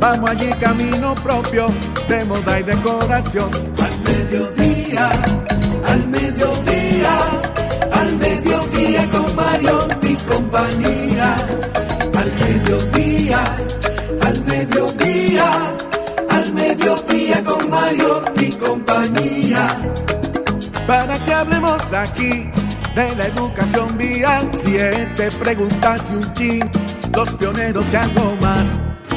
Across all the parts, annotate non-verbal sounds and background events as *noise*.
Vamos allí camino propio de moda y decoración. Al mediodía, al mediodía, al mediodía con Mario y compañía. Al mediodía, al mediodía, al mediodía con Mario y compañía para que hablemos aquí de la educación vial. Siete preguntas y un chin, los pioneros y algo más.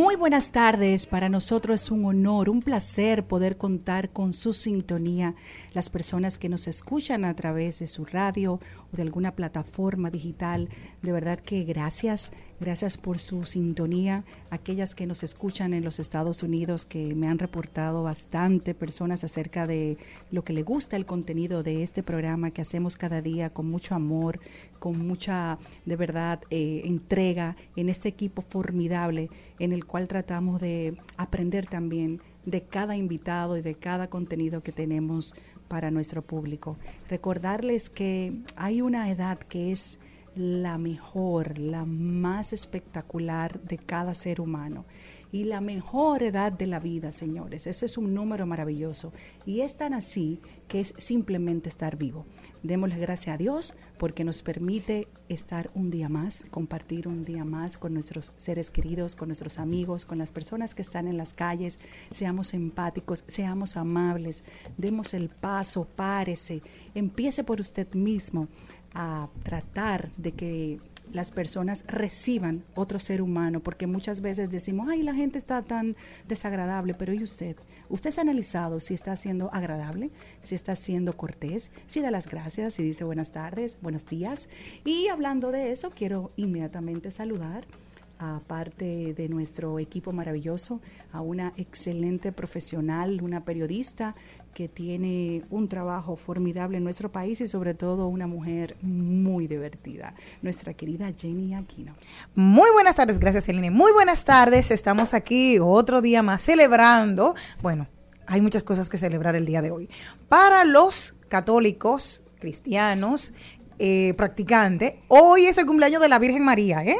Muy buenas tardes. Para nosotros es un honor, un placer poder contar con su sintonía. Las personas que nos escuchan a través de su radio de alguna plataforma digital, de verdad que gracias. Gracias por su sintonía. Aquellas que nos escuchan en los Estados Unidos, que me han reportado bastante personas acerca de lo que le gusta el contenido de este programa que hacemos cada día con mucho amor, con mucha, de verdad, eh, entrega en este equipo formidable en el cual tratamos de aprender también de cada invitado y de cada contenido que tenemos para nuestro público. Recordarles que hay una edad que es la mejor, la más espectacular de cada ser humano y la mejor edad de la vida, señores. Ese es un número maravilloso. Y es tan así que es simplemente estar vivo. Démosle gracias a Dios porque nos permite estar un día más, compartir un día más con nuestros seres queridos, con nuestros amigos, con las personas que están en las calles. Seamos empáticos, seamos amables, demos el paso, párese, empiece por usted mismo a tratar de que las personas reciban otro ser humano, porque muchas veces decimos, ay, la gente está tan desagradable, pero ¿y usted? ¿Usted se ha analizado si está siendo agradable, si está siendo cortés, si da las gracias, si dice buenas tardes, buenos días? Y hablando de eso, quiero inmediatamente saludar a parte de nuestro equipo maravilloso, a una excelente profesional, una periodista que tiene un trabajo formidable en nuestro país y sobre todo una mujer muy divertida, nuestra querida Jenny Aquino. Muy buenas tardes, gracias Celine. Muy buenas tardes, estamos aquí otro día más celebrando, bueno, hay muchas cosas que celebrar el día de hoy. Para los católicos, cristianos, eh, practicantes, hoy es el cumpleaños de la Virgen María, ¿eh?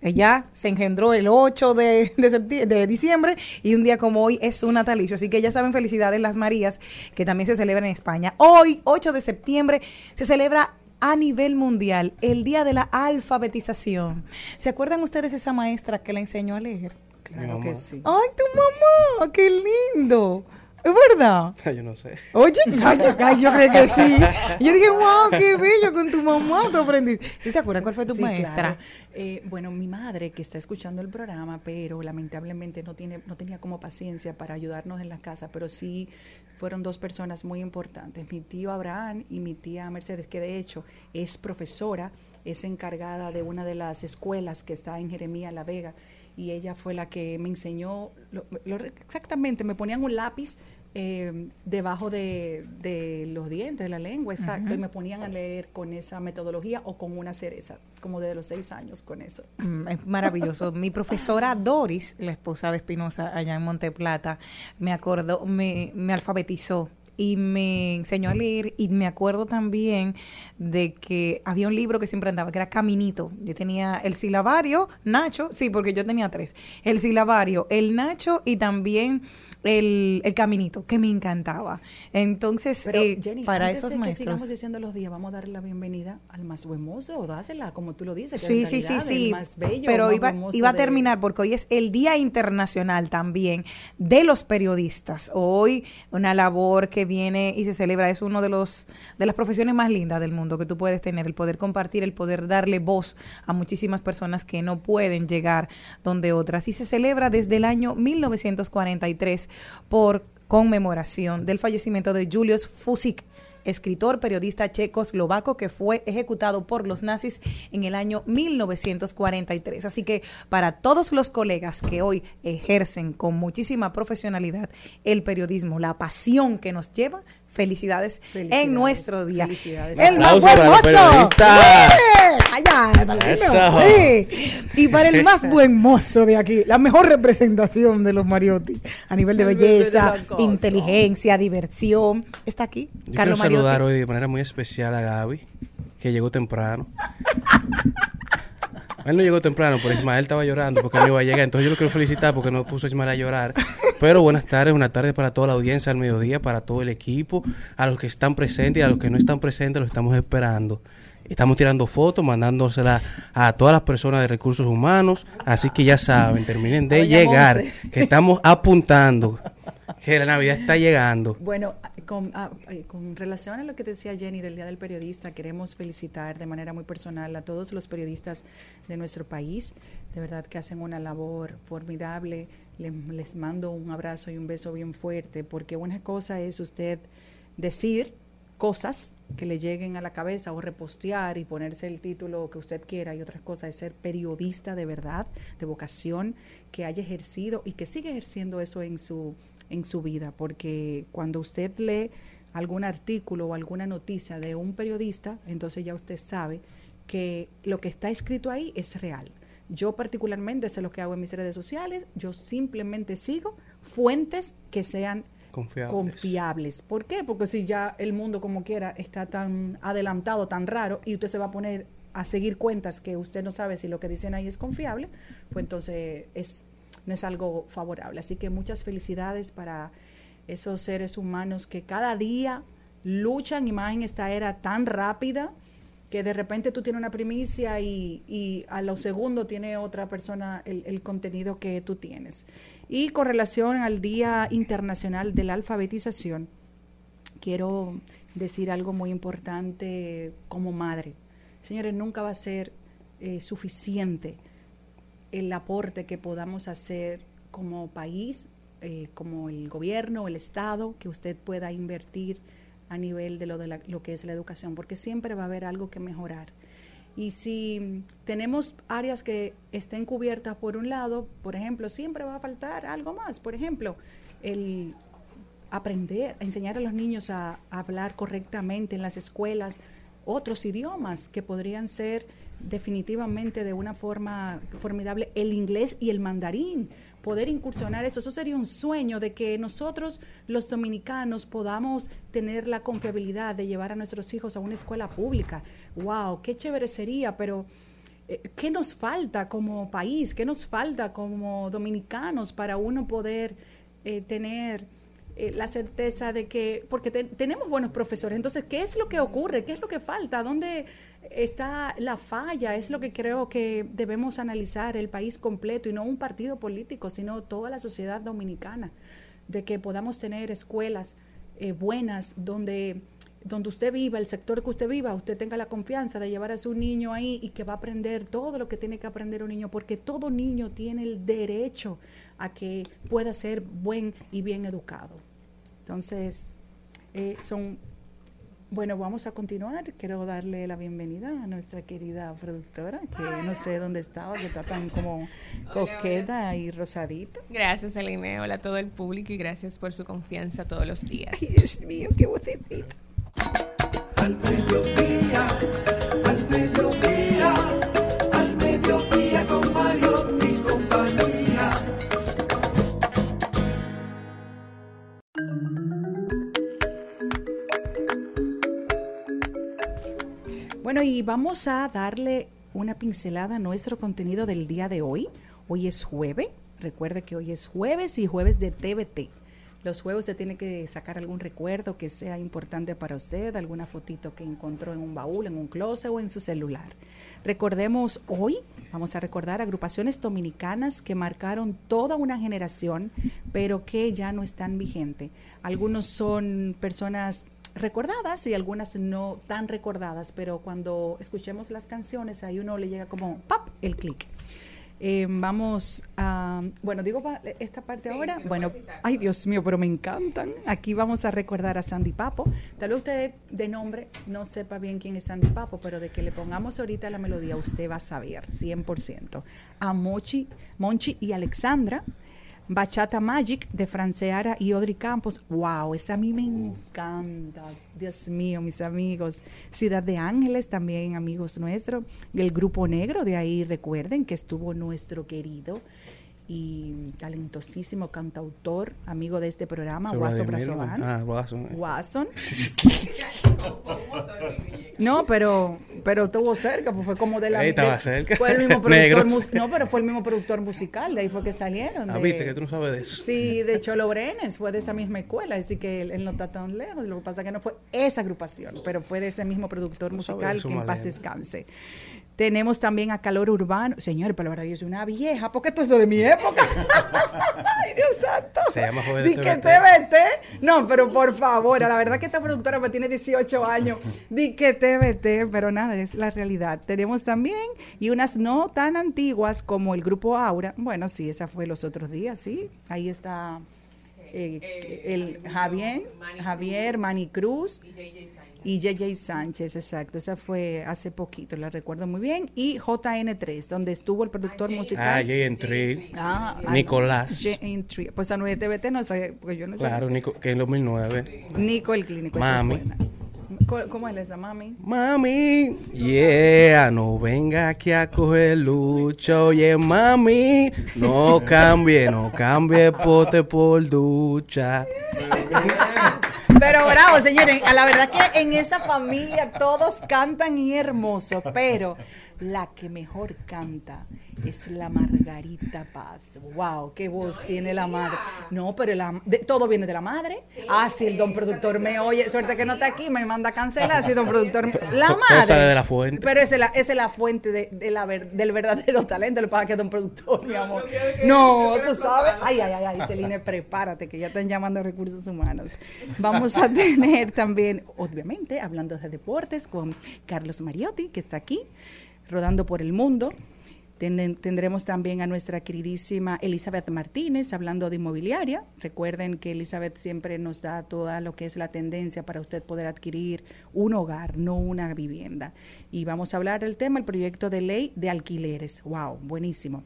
Ella se engendró el 8 de, de, diciembre y un día como hoy es su natalicio. Así que ya saben, felicidades las Marías, que también se celebra en España. Hoy, 8 de septiembre, se celebra a nivel mundial el Día de la Alfabetización. ¿Se acuerdan ustedes esa maestra que la enseñó a leer? Claro que sí. ¡Ay, tu mamá! ¡Qué lindo! ¿Es verdad? *laughs* Yo no sé. Oye, *laughs* ay, ay, yo creo que sí. Yo dije, wow, qué bello con tu mamá tú aprendiste. ¿Sí ¿Te acuerdas cuál fue tu Sí, maestra? claro. Eh, bueno, mi madre que está escuchando el programa, pero lamentablemente no tiene, no tenía como paciencia para ayudarnos en la casa, pero sí fueron dos personas muy importantes, mi tío Abraham y mi tía Mercedes, que de hecho es profesora, es encargada de una de las escuelas que está en Jeremía La Vega, y ella fue la que me enseñó lo- lo- exactamente, me ponían un lápiz eh, debajo de, de los dientes, de la lengua, exacto, y me ponían a leer con esa metodología o con una cereza, como desde los seis años con eso. Mm, Es maravilloso. Mi profesora Doris, la esposa de Espinosa allá en Monteplata, me acordó, me, me alfabetizó y me enseñó a leer y me acuerdo también de que había un libro que siempre andaba, que era Caminito. Yo tenía el silabario, Nacho, sí, porque yo tenía tres. El silabario, el Nacho y también el, el Caminito, que me encantaba. Entonces, Pero eh, Jenny, para esos que maestros... sigamos diciendo los días, vamos a darle la bienvenida al más buen mozo o dásela, como tú lo dices. que Sí, sí, sí, sí. Más bello, pero más iba, iba a de- terminar porque hoy es el Día Internacional también de los periodistas. Hoy una labor que viene y se celebra es uno de los de las profesiones más lindas del mundo que tú puedes tener, el poder compartir, el poder darle voz a muchísimas personas que no pueden llegar donde otras. Y se celebra desde el año 1943 por conmemoración del fallecimiento de Julius Fusik, escritor, periodista checoslovaco que fue ejecutado por los nazis en el año 1943. Así que para todos los colegas que hoy ejercen con muchísima profesionalidad el periodismo, la pasión que nos lleva, felicidades, Felicidades, en nuestro día. felicidades. El más buen mozo. Eso. sí. Y para el más *laughs* buen mozo de aquí, la mejor representación de los Mariotti a nivel de belleza, inteligencia, diversión, está aquí. Yo Carlos quiero saludar Mariotti. hoy de manera muy especial a Gaby, que llegó temprano. *laughs* Él no llegó temprano, pero Ismael estaba llorando porque no iba a llegar. Entonces yo lo quiero felicitar porque no puso a Ismael a llorar. Pero buenas tardes, buenas tardes para toda la audiencia al mediodía, para todo el equipo, a los que están presentes y a los que no están presentes, los estamos esperando. Estamos tirando fotos, mandándoselas a todas las personas de recursos humanos. Así que ya saben, terminen de llegar, que estamos apuntando que la Navidad está llegando. Bueno, con, ah, eh, con relación a lo que decía Jenny del Día del Periodista, queremos felicitar de manera muy personal a todos los periodistas de nuestro país. De verdad que hacen una labor formidable. Le- les mando un abrazo y un beso bien fuerte, porque una cosa es usted decir cosas que le lleguen a la cabeza o repostear y ponerse el título que usted quiera y otra cosa es ser periodista de verdad, de vocación, que haya ejercido y que siga ejerciendo eso en su, en su vida, porque cuando usted lee algún artículo o alguna noticia de un periodista, entonces ya usted sabe que lo que está escrito ahí es real. Yo particularmente sé lo que hago en mis redes sociales, yo simplemente sigo fuentes que sean Confiables. confiables. ¿Por qué? Porque si ya el mundo como quiera está tan adelantado, tan raro, y usted se va a poner a seguir cuentas que usted no sabe si lo que dicen ahí es confiable, pues entonces es, no es algo favorable. Así que muchas felicidades para esos seres humanos que cada día luchan y más en esta era tan rápida que de repente tú tienes una primicia y, y a lo segundo tiene otra persona el, el contenido que tú tienes. Y con relación al Día Internacional de la Alfabetización, quiero decir algo muy importante como madre. Señores, nunca va a ser eh, suficiente el aporte que podamos hacer como país, eh, como el gobierno, el Estado, que usted pueda invertir a nivel de lo, de la- lo que es la educación, porque siempre va a haber algo que mejorar. Y si tenemos áreas que estén cubiertas por un lado, por ejemplo, siempre va a faltar algo más. Por ejemplo, el aprender, enseñar a los niños a, a hablar correctamente en las escuelas otros idiomas que podrían ser definitivamente de una forma formidable el inglés y el mandarín poder incursionar eso eso sería un sueño de que nosotros los dominicanos podamos tener la confiabilidad de llevar a nuestros hijos a una escuela pública wow qué chévere sería pero eh, ¿qué nos falta como país? ¿Qué nos falta como dominicanos para uno poder eh, tener eh, la certeza de que, porque te- tenemos buenos profesores, entonces, ¿qué es lo que ocurre? ¿Qué es lo que falta? ¿Dónde está la falla? Es lo que creo que debemos analizar el país completo y no un partido político, sino toda la sociedad dominicana. de que podamos tener escuelas eh, buenas donde donde usted viva, el sector que usted viva, usted tenga la confianza de llevar a su niño ahí y que va a aprender todo lo que tiene que aprender un niño, porque todo niño tiene el derecho a que pueda ser buen y bien educado. Entonces, eh, son, bueno, vamos a continuar. Quiero darle la bienvenida a nuestra querida productora, que no sé dónde estaba, que está tan como coqueta y rosadita. Gracias, Aline. Hola a todo el público y gracias por su confianza todos los días. Ay, Dios mío, qué vocecita. Al mediodía, al mediodía, al mediodía con Mario Bueno, y vamos a darle una pincelada a nuestro contenido del día de hoy. Hoy es jueves. Recuerde que hoy es jueves y jueves de TBT. Los jueves usted tiene que sacar algún recuerdo que sea importante para usted, alguna fotito que encontró en un baúl, en un closet o en su celular. Recordemos hoy, vamos a recordar agrupaciones dominicanas que marcaron toda una generación, pero que ya no están vigentes. Algunos son personas recordadas y algunas no tan recordadas, pero cuando escuchemos las canciones, ahí uno le llega como ¡pap! el clic. Eh, vamos a, bueno, digo esta parte ahora. Bueno, ay Dios mío, pero me encantan. Aquí vamos a recordar a Sandy Papo. Tal vez usted de nombre no sepa bien quién es Sandy Papo, pero de que le pongamos ahorita la melodía, usted va a saber 100%. A Mochi, Monchi y Alexandra. Bachata Magic de Franceara y Audrey Campos. ¡Wow! Esa a mí me encanta. Dios mío, mis amigos. Ciudad de Ángeles, también amigos nuestros. El Grupo Negro, de ahí recuerden que estuvo nuestro querido y talentosísimo cantautor, amigo de este programa, Guaso. Brazovan. Ah, Guaso. Watson. *laughs* No, pero pero estuvo cerca, pues fue como de la Ey, estaba de- cerca. Fue el mismo *laughs* productor No, pero fue el mismo productor musical, de ahí fue que salieron. Ah, de- viste que tú no sabes de eso. Sí, *laughs* de Cholo Brenes, fue de esa misma escuela, así que él, él no está tan lejos. Lo que pasa es que no fue esa agrupación, pero fue de ese mismo productor No musical que en paz descanse. Tenemos también a Calor Urbano. Señor, pero la verdad yo soy una vieja, porque esto es de mi época. *laughs* Ay, Dios santo. Se llama Joven de Di que TVT. TVT. No, pero por favor, la verdad que esta productora pues, tiene 18 años. Di que TVT, pero nada, es la realidad. Tenemos también y unas no tan antiguas como el grupo Aura. Bueno, sí, esa fue los otros días, sí. Ahí está eh, el Javier, Javier, Manny Cruz y JJ Sánchez, exacto. Esa fue hace poquito, la recuerdo muy bien. Y JN3, donde estuvo el productor Ah, musical. Jay Entry. Ah, Nicolás. JN3. Pues a 9TVT no sé, porque yo no sé. Claro, Nico, que en 2009. Nico el clínico. esa es Mami. buena. ¿Cómo- ¿Cómo es esa, mami? Mami, yeah, no venga aquí a coger lucha, oye mami, no cambie, no cambie pote por ducha. *laughs* Pero bravo, señores. A la verdad que en esa familia todos cantan y hermoso, pero la que mejor canta es la Margarita Paz. Wow, qué voz tiene la madre. No, pero la- de- todo viene de la madre. Ah, si el don productor me oye, suerte que no está aquí, me manda a cancelar. Si don productor, la madre. sale de la fuente. Pero esa es la, esa es la fuente de, de la ver- del verdadero talento. Que pasa es que don productor, mi amor. No, tú sabes. Ay, ay, ay, ay, Celine, prepárate, que ya están llamando a recursos humanos. Vamos a tener también, obviamente, hablando de deportes, con Carlos Mariotti, que está aquí, rodando por el mundo. Ten- tendremos también a nuestra queridísima Elizabeth Martínez hablando de inmobiliaria. Recuerden que Elizabeth siempre nos da toda lo que es la tendencia para usted poder adquirir un hogar, no una vivienda. Y vamos a hablar del tema, el proyecto de ley de alquileres. ¡Wow! Buenísimo.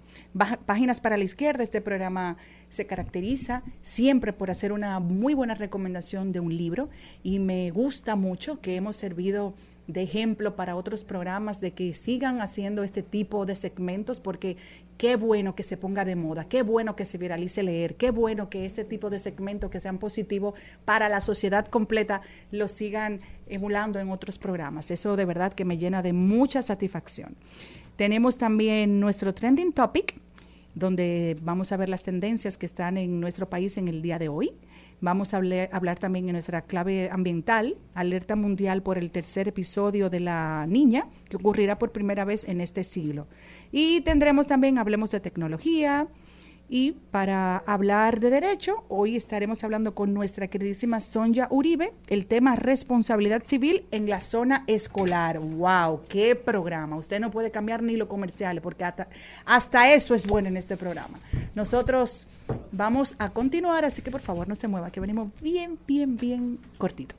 Páginas para la izquierda, este programa se caracteriza siempre por hacer una muy buena recomendación de un libro y me gusta mucho que hemos servido de ejemplo para otros programas de que sigan haciendo este tipo de segmentos porque qué bueno que se ponga de moda, qué bueno que se viralice leer, qué bueno que ese tipo de segmentos que sean positivos para la sociedad completa lo sigan emulando en otros programas. Eso de verdad que me llena de mucha satisfacción. Tenemos también nuestro trending topic donde vamos a ver las tendencias que están en nuestro país en el día de hoy. Vamos a hablar, hablar también en nuestra clave ambiental, alerta mundial por el tercer episodio de la niña, que ocurrirá por primera vez en este siglo. Y tendremos también, hablemos de tecnología, Y para hablar de derecho, hoy estaremos hablando con nuestra queridísima Sonja Uribe, el tema responsabilidad civil en la zona escolar. ¡Wow! ¡Qué programa! Usted no puede cambiar ni lo comercial, porque hasta, eso es bueno en este programa. Nosotros vamos a continuar, así que por favor no se mueva, que venimos bien, bien, bien cortito.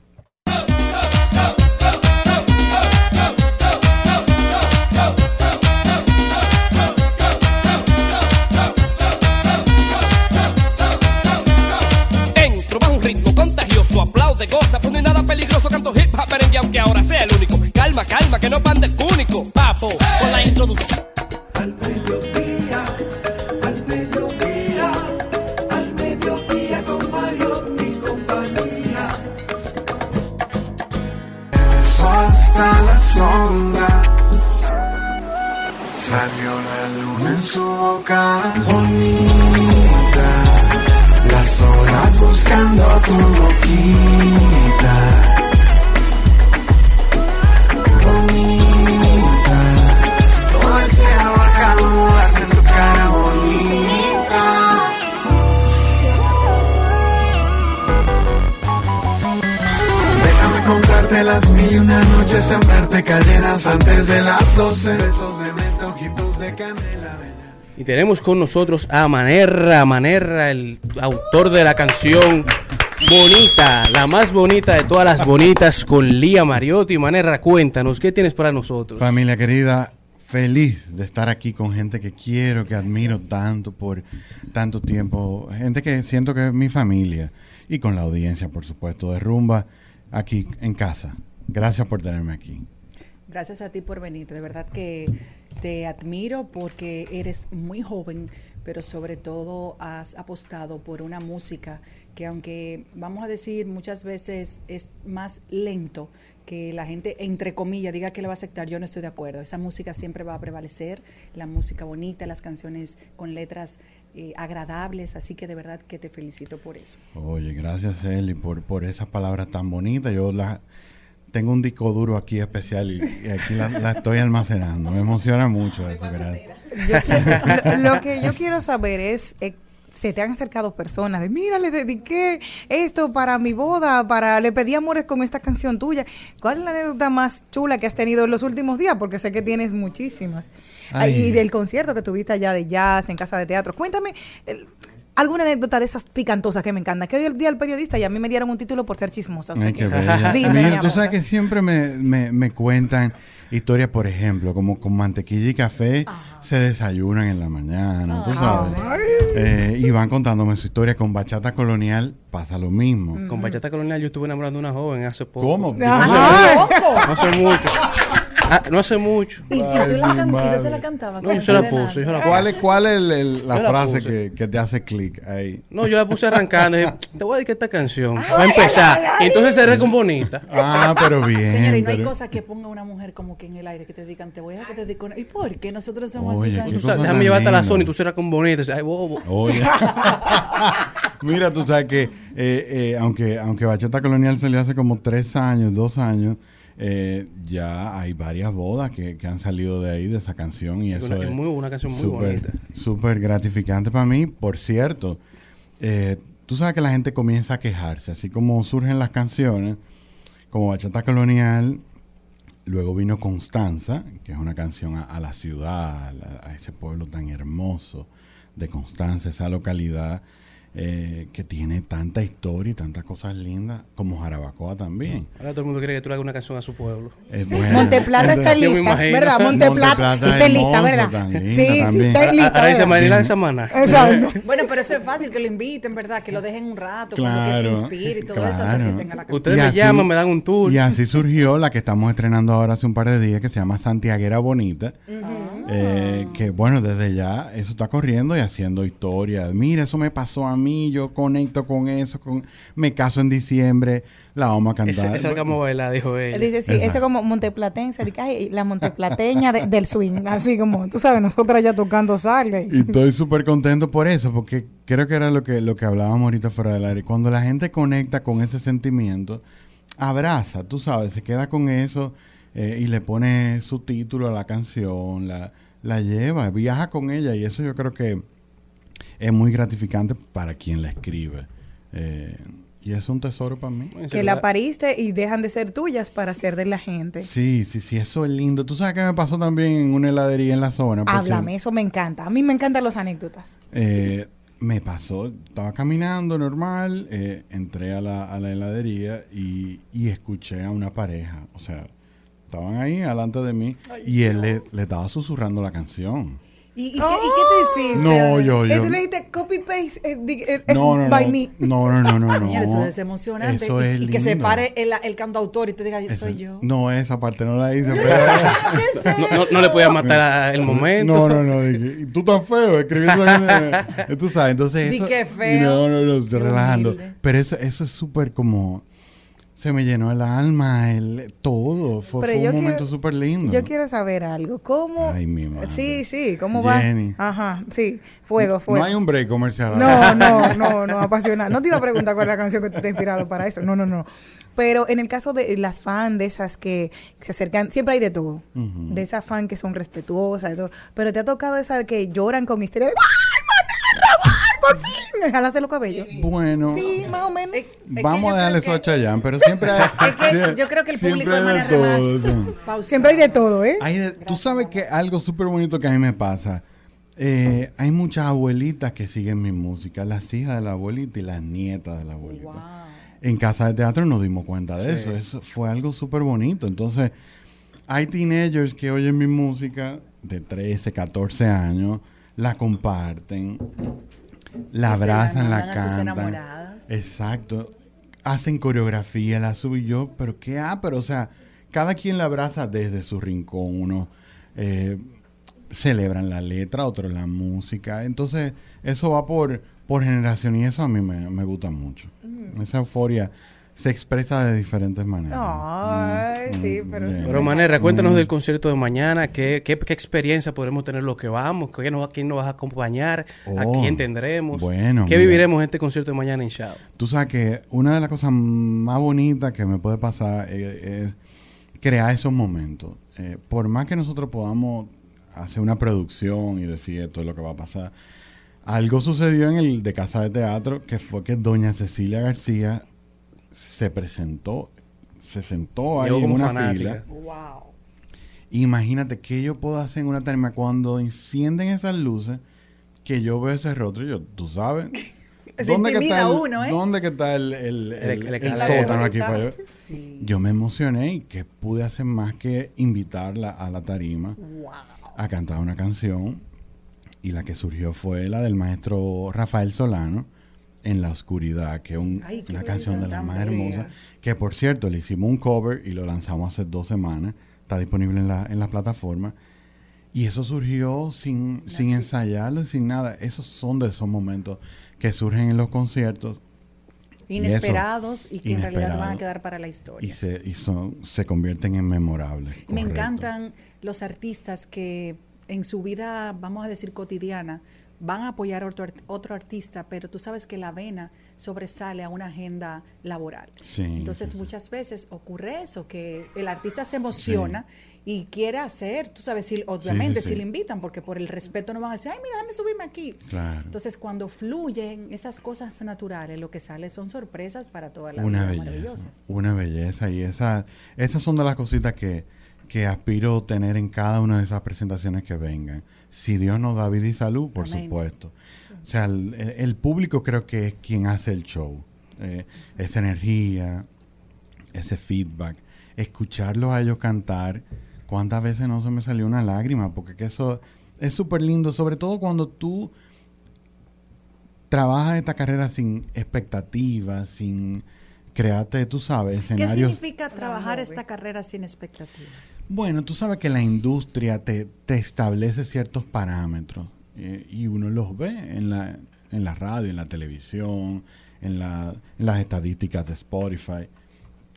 Aplaude, goza, pues no hay nada peligroso, canto hip hop, merengue, aunque ahora sea el único. Calma, calma, que no pan de único, papo, con la introducción. Al mediodía, al mediodía, al mediodía con Mario y compañía. hasta la sombra. Salió la luna en su boca. Buscando tu boquita. Bonita. Todo el cielo acabas en tu cara bonita. Déjame contarte las mil y una noches, sembrarte cayeras antes de las doce. Y tenemos con nosotros a Manerra, Manerra, el autor de la canción Bonita, la más bonita de todas las bonitas con Lía Mariotti. Manerra, cuéntanos, ¿qué tienes para nosotros? Familia querida, feliz de estar aquí con gente que quiero, que admiro tanto por tanto tiempo. Gente que siento que es mi familia. Y con la audiencia, por supuesto, de Rumba, aquí en casa. Gracias por tenerme aquí. Gracias a ti por venir. De verdad que te admiro porque eres muy joven, pero sobre todo has apostado por una música que aunque vamos a decir muchas veces es más lento que la gente entre comillas diga que le va a aceptar, yo no estoy de acuerdo. Esa música siempre va a prevalecer, la música bonita, las canciones con letras eh, agradables, así que de verdad que te felicito por eso. Oye, gracias Eli por, por esas palabras tan bonitas. Yo la, tengo un disco duro aquí especial y, y aquí la, la estoy almacenando. Me emociona mucho eso, gracias. Quiero- lo, lo que yo quiero saber es, eh, se te han acercado personas de, mira, le dediqué esto para mi boda, para le pedí amores con esta canción tuya. ¿Cuál es la anécdota más chula que has tenido en los últimos días? Porque sé que tienes muchísimas. Ay. Y del concierto que tuviste allá de jazz en casa de teatro. Cuéntame. el- ¿Alguna anécdota de esas picantosas que me encantan? Que hoy el día del periodista y a mí me dieron un título por ser chismosa. o sea Ay, que-. *laughs* Dime, mi Mira, tú sabes que siempre me, me- me cuentan historias, por ejemplo, como con mantequilla y café se desayunan en la mañana, tú sabes. Eh, y van contándome su historia. Con bachata colonial pasa lo mismo. Con Bachata Colonial yo estuve enamorando de una joven hace poco. ¿Cómo? Ah, No hace mucho. Ah, no hace mucho. ¿Y, tú Ay, la mi can- y tú madre. se la cantabas? No, yo se la puse, yo la ¿Cuál es, cuál es el- el- la Yo la frase que, que te hace clic ahí? No, yo la puse arrancando y dije, te voy a dedicar esta canción. Va a empezar. Y entonces cerré con bonita. Ah, pero *laughs* bien. Señora, y no hay pero- cosa que ponga una mujer como que en el aire que te digan, te voy a que te dedico una... ¿Y por qué nosotros somos Oye, así qué Tú tan... sabes, cosa déjame llevarte a la zona y tú cierras con bonita. Ay, bobo. Oye. *laughs* Mira, tú sabes que, eh, eh, aunque, aunque Bachata Colonial salió hace como tres años, dos años, eh, ya hay varias bodas que, que han salido de ahí, de esa canción. Y eso Una- es muy- una canción muy súper- bonita. Súper gratificante para mí. Por cierto, eh, tú sabes que la gente comienza a quejarse, así como surgen las canciones, como Bachata Colonial. Luego vino Constanza, que es una canción a, a la ciudad, a ese pueblo tan hermoso de Constanza, esa localidad eh, que tiene tanta historia y tantas cosas lindas, como Jarabacoa también. Ahora todo el mundo quiere que tú le hagas una canción a su pueblo. *laughs* Monteplata está lista. ¿verdad? Monteplata Monteplata está es lista, ¿verdad? también, Sí, sí, también. está lista. Ahora dice de Samaná. Exacto. *laughs* Bueno, pero eso es fácil, que lo inviten, ¿verdad? Que lo dejen un rato, como que Claro, se inspire y todo eso claro. antes que tenga la canción. Ustedes Y me así- llaman, me dan un tour. Y así surgió la que estamos estrenando ahora hace un par de días, que se llama Santiaguera Bonita. Eh, que bueno, desde ya eso está corriendo y haciendo historia. Mira, eso me pasó a mí, yo conecto con eso, con me caso en diciembre, la vamos a cantar. Esa esa es la dijo ella. Dice, sí, ese como monteplatense, dice, "Ay, la monteplateña de- del swing, así como, tú sabes, nosotras ya tocando salve. Y estoy súper contento por eso, porque creo que era lo que, lo que hablábamos ahorita fuera del aire. Cuando la gente conecta con ese sentimiento, abraza, tú sabes, se queda con eso eh, y le pone su título a la canción, la, la lleva, viaja con ella y eso yo creo que es muy gratificante para quien la escribe. Eh, y es un tesoro para mí. Que la pariste y dejan de ser tuyas para ser de la gente. Sí, sí, sí, eso es lindo. ¿Tú sabes qué me pasó también en una heladería en la zona? Háblame, eso me encanta. A mí me encantan las anécdotas. Eh, me pasó, estaba caminando normal, eh, entré a la, a la heladería y, y escuché a una pareja. O sea, estaban ahí delante de mí y él le, le estaba susurrando la canción. ¿Y, y qué, y qué tú hiciste? No, yo- yo- Tú le dijiste copy paste, eh, eh, es No, no, by no. me. No, no, no, no, no. Señores, eso es emocionante. Eso y, es y que se pare el, el cantautor y tú digas, Eso- soy yo. No, esa parte no la hice, *laughs* pero... *laughs* No, no- no le podía matar a- el momento. No, no, no. dije, y tú tan feo escribiendo. *laughs* tú sabes, entonces eso. que feo. No, no, no, estoy Qué relajando. Pero eso, eso es súper como. Se me llenó el alma, el todo. Fue, un momento súper lindo. Yo quiero saber algo. ¿Cómo? Ay, mi madre. Sí, sí, ¿cómo Jenny. va? Ajá, sí. Fuego, fuego. No hay un break comercial. No, no, no, no, apasionante. No te iba a preguntar cuál es la canción que te ha inspirado para eso. No, no, no. Pero en el caso de las fans de esas que se acercan, siempre hay de todo. De esas fans que son respetuosas, y todo. pero te ha tocado esa que lloran con histeria de ¡Ay, manera, por fin! Jalaste los cabellos. Bueno, Sí, más o menos. vamos a darle eso a Chayanne, pero *laughs* siempre hay. que yo creo que el público todo, más sí. pausada. Siempre hay de todo, ¿eh? Hay de- tú sabes que algo súper bonito que a mí me pasa. Eh, hay muchas abuelitas que siguen mi música, las hijas de la abuelita y las nietas de la abuelita. En casa de teatro nos dimos cuenta de Sí. eso. Eso fue algo súper bonito. Entonces, hay teenagers que oyen mi música de 13, 14 años, la comparten, la abrazan, la enamoran, cantan. enamoradas. Exacto. Hacen coreografía, la subo yo, pero qué ah, pero o sea, cada quien la abraza desde su rincón. Uno eh, celebran la letra, otro la música. Entonces, eso va por, por generación y eso a mí me, me gusta mucho. Mm. Esa euforia se expresa de diferentes maneras. Ay, Mm, sí, mm, pero- bien. Pero Manera, cuéntanos Mm. del concierto de mañana, ¿qué, qué, qué experiencia podremos tener los que vamos? ¿Quién nos, quién nos vas a acompañar? ¿A Oh, quién tendremos? bueno, ¿Qué mira. viviremos en este concierto de mañana en Shao? Tú sabes que una de las cosas más bonitas que me puede pasar eh, es crear esos momentos. Eh, por más que nosotros podamos hacer una producción y decir esto es lo que va a pasar, algo sucedió en el de Casa de Teatro que fue que doña Cecilia García se presentó, se sentó ahí en como una fanática. fila. Imagínate qué yo puedo hacer en una tarima cuando encienden esas luces, que yo veo ese rostro y yo, tú sabes. *laughs* Intimida el, uno, ¿eh? ¿Dónde que está el, el, El- el- el el escalero. sótano aquí? para yo? Sí. Yo me emocioné y que pude hacer más que invitarla a la tarima a cantar una canción. Y la que surgió fue la del maestro Rafael Solano, En la Oscuridad, que es un- una canción de las más hermosas. Que por cierto, le hicimos un cover y lo lanzamos hace dos semanas. Está disponible en la, en la plataforma. Y eso surgió sin, sin ensayarlo, sin nada. Esos son de esos momentos que surgen en los conciertos Inesperados y, que en realidad van a quedar para la historia. y se, y son, se convierten en memorables. Me correcto. encantan los artistas que en su vida, vamos a decir, cotidiana, van a apoyar a otro, otro artista, pero tú sabes que la vena sobresale a una agenda laboral. Sí, Entonces sí, sí. muchas veces ocurre eso, que el artista se emociona y quiere hacer, tú sabes, si, obviamente si le invitan, porque por el respeto no van a decir, ay, mira, déjame subirme aquí. Claro. Entonces cuando fluyen esas cosas naturales, lo que sale son sorpresas para toda la una vida, belleza. maravillosas. Una belleza. Y esa, esas son de las cositas que, que aspiro tener en cada una de esas presentaciones que vengan. Si Dios nos da vida y salud, por Amén. supuesto. O sea, el, público creo que es quien hace el show. Eh, esa energía, ese feedback, escucharlos a ellos cantar. ¿Cuántas veces no se me salió una lágrima? Porque que eso es súper lindo, sobre todo cuando tú trabajas esta carrera sin expectativas, sin crearte, tú sabes, ¿Qué escenarios. significa trabajar esta carrera sin expectativas? Bueno, tú sabes que la industria te, te establece ciertos parámetros eh, y uno los ve en la, en la radio, en la televisión, en, la, en las estadísticas de Spotify.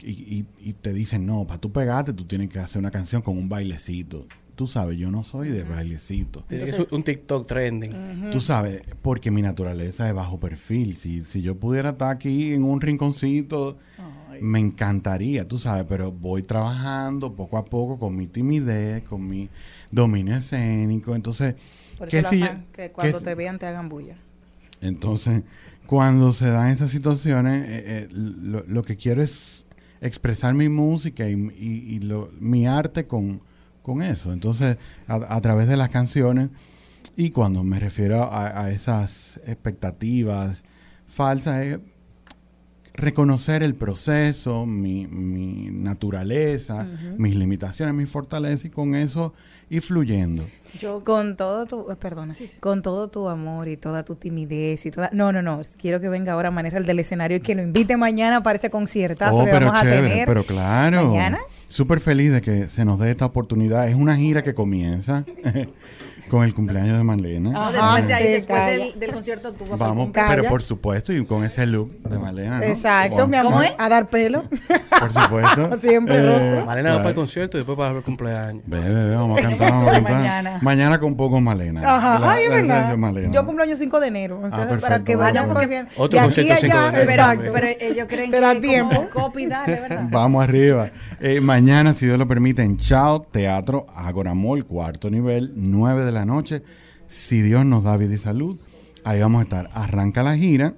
Y, y- y te dicen, no, para tú pegarte tú tienes que hacer una canción con un bailecito. Tú sabes, yo no soy de bailecito. Ser un TikTok trending. Tú sabes, porque mi naturaleza es bajo perfil. Si, si yo pudiera estar aquí en un rinconcito, me encantaría, tú sabes, pero voy trabajando poco a poco con mi timidez, con mi dominio escénico. Entonces, Por ¿qué eso la si yo- que qué cuando te vean te hagan bulla. Entonces, cuando se dan esas situaciones, eh, eh, lo, lo que quiero es expresar mi música y, y- y lo- mi arte con, con eso. Entonces, a, través de las canciones, y cuando me refiero a, a esas expectativas falsas, es reconocer el proceso, mi, mi naturaleza, mis limitaciones, mis fortalezas, y con eso ir fluyendo. Yo con todo tu, eh, perdona, con todo tu amor y toda tu timidez y toda, no, no, no, quiero que venga ahora Manera el del escenario y que lo invite mañana para este conciertazo Oh, que pero vamos a chévere, tener. pero claro. mañana. Súper feliz de que se nos dé esta oportunidad. Es una gira que comienza *laughs* con el cumpleaños de Marlena. No, Ajá, después de ahí, sí, después del, del concierto, tú vas Vamos, para pero por supuesto, y con ese look de Marlena. ¿no? Exacto, Vamos. mi amor, a dar pelo. *laughs* Por supuesto. *laughs* Siempre rostro. Malena va para el concierto y después para el cumpleaños. Ve, ve, ve, vamos a *laughs* cantar, vamos a cantar. Mañana. Mañana. con poco Malena. Ajá, La- ay, es la verdad. de Malena. Yo cumplo año 5 de enero, o sea, Ah, para perfecto, que bueno, vayan confiando. Otro concierto a 5 de allá, enero. Pero, exacto. pero ellos creen que es tiempo. como copy, dale, ¿verdad? Vamos arriba. Eh, mañana, si Dios lo permite, en Chao Teatro Agoramol, cuarto nivel, 9 de la noche. Si Dios nos da vida y salud, ahí vamos a estar. Arranca la gira,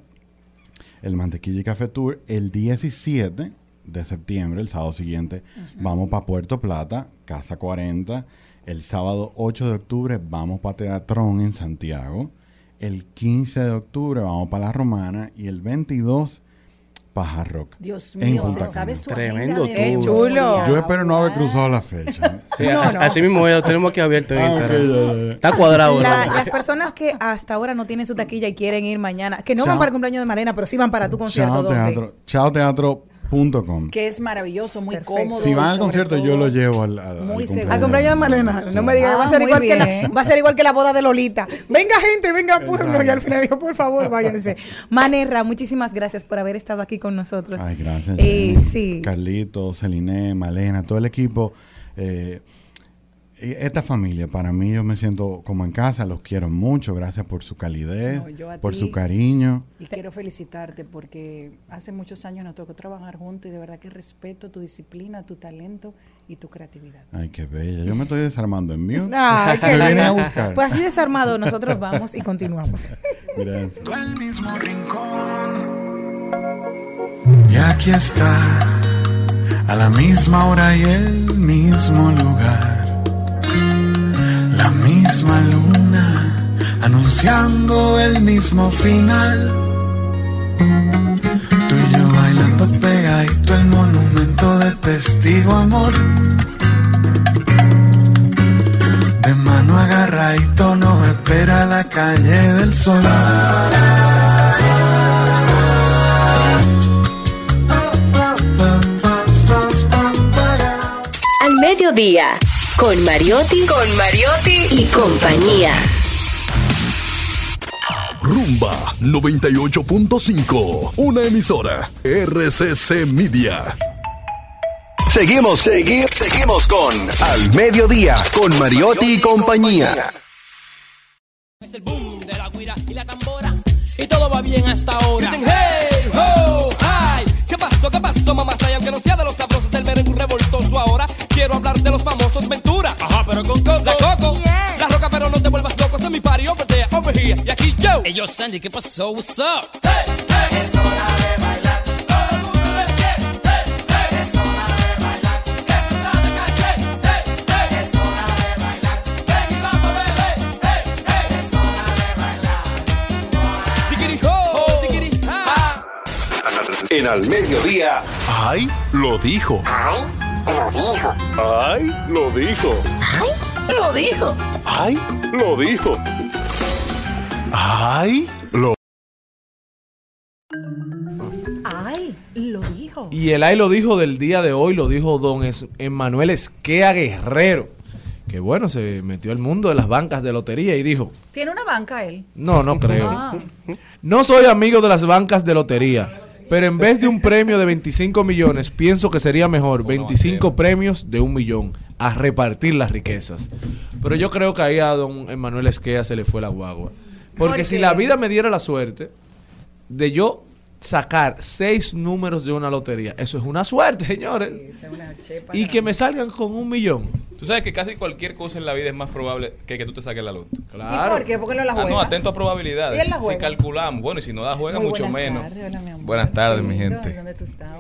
el Mantequilla y Café Tour, el 17 de septiembre, el sábado siguiente, vamos para Puerto Plata, Casa 40. El sábado 8 de octubre vamos para Teatrón en Santiago. El 15 de octubre vamos para La Romana. Y el 22 Hard Rock. Dios en mío, Punta se sabe su Tremendo de tour. chulo. Yo espero no haber cruzado la fecha. *laughs* Sí, as- así mismo ya lo tenemos aquí abierto en Ah, Instagram. Está cuadrado. La- ¿no? las personas que hasta ahora no tienen su taquilla y quieren ir mañana, que no van Chao. para el cumpleaños de Marena, pero sí van para tu concierto. Chao ¿dónde? Teatro. Chaoteatro.com. Que es maravilloso, muy Perfecto. cómodo. Si van al concierto, yo lo llevo al, al, Muy al seguro. Al cumpleaños de Marlena, no me digas, Ah, va a ser muy igual que la, va a ser igual que la boda de Lolita. Venga gente, venga pueblo y al final digo, por favor, váyanse. Manerra, muchísimas gracias por haber estado aquí con nosotros. Ay, gracias. Eh, sí. Carlito, Celine, Malena, todo el equipo. eh, esta familia, para mí, yo me siento como en casa. Los quiero mucho. Gracias por su calidez, No, por ti. su cariño. Y quiero felicitarte porque hace muchos años nos tocó trabajar juntos y de verdad que respeto tu disciplina, tu talento y tu creatividad. Ay, qué bella. Yo me estoy desarmando en mí. Ay, qué me a buscar. Pues así desarmado, nosotros vamos y continuamos. Gracias. al mismo rincón. Y aquí está, a la misma hora y el mismo lugar. La misma luna, anunciando el mismo final. Tú y yo bailando pegadito el monumento de testigo amor. De mano agarradito nos espera la calle del sol. Al mediodía, con Mariotti, con Mariotti y compañía. Rumba 98.5, una emisora RCC Media. Seguimos, segui- seguimos con Al Mediodía, con Mariotti y compañía. Es el boom de la guira y la tambora. Y todo va bien hasta ahora. Dicen, hey, ho, ay. ¿Qué pasó? ¿Qué pasó, mamá? Y aunque no sea de los sabrosos del merengue revoltoso ahora, quiero hablar de los famosos Ventura. Ajá, pero con Coco. La Coco. La roca, pero no te vuelvas loco. Este es mi party over there, over here. Y aquí yo. Hey, yo, Sandy, ¿qué pasó? What's up? Tiquiri, ho, tiquiri, ha. En Al Mediodía, ¡Ay! Lo dijo. ¡Ay! Lo dijo. ¡Ay! Lo dijo. Lo dijo. ¡Ay! Lo dijo. ¡Ay! Lo Ay, lo dijo. Y el ay lo dijo del día de hoy, lo dijo don Es- Emmanuel Esquea Guerrero. Que bueno, se metió al mundo de las bancas de lotería y dijo, ¿Tiene una banca él? no, no creo. Ah. No soy amigo de las bancas de lotería, pero en vez de un premio de 25 millones, pienso que sería mejor 25 premios de un millón a repartir las riquezas. Pero yo creo que ahí a don Emmanuel Esquea se le fue la guagua. Porque ¿Por si la vida me diera la suerte de yo sacar seis números de una lotería, eso es una suerte, señores. Esa es una chepa Y que me salgan con un millón. Tú sabes que casi cualquier cosa en la vida es más probable que que tú te saques la loto. ¿Y por qué? ¿Por qué no la Ah, no, juega? atento a probabilidades. ¿Y la Si juega? calculamos, bueno, y si no la juega, Muy mucho buenas menos. tardes, hola, mi amor. Buenas tardes, mi gente. ¿Dónde tú estabas?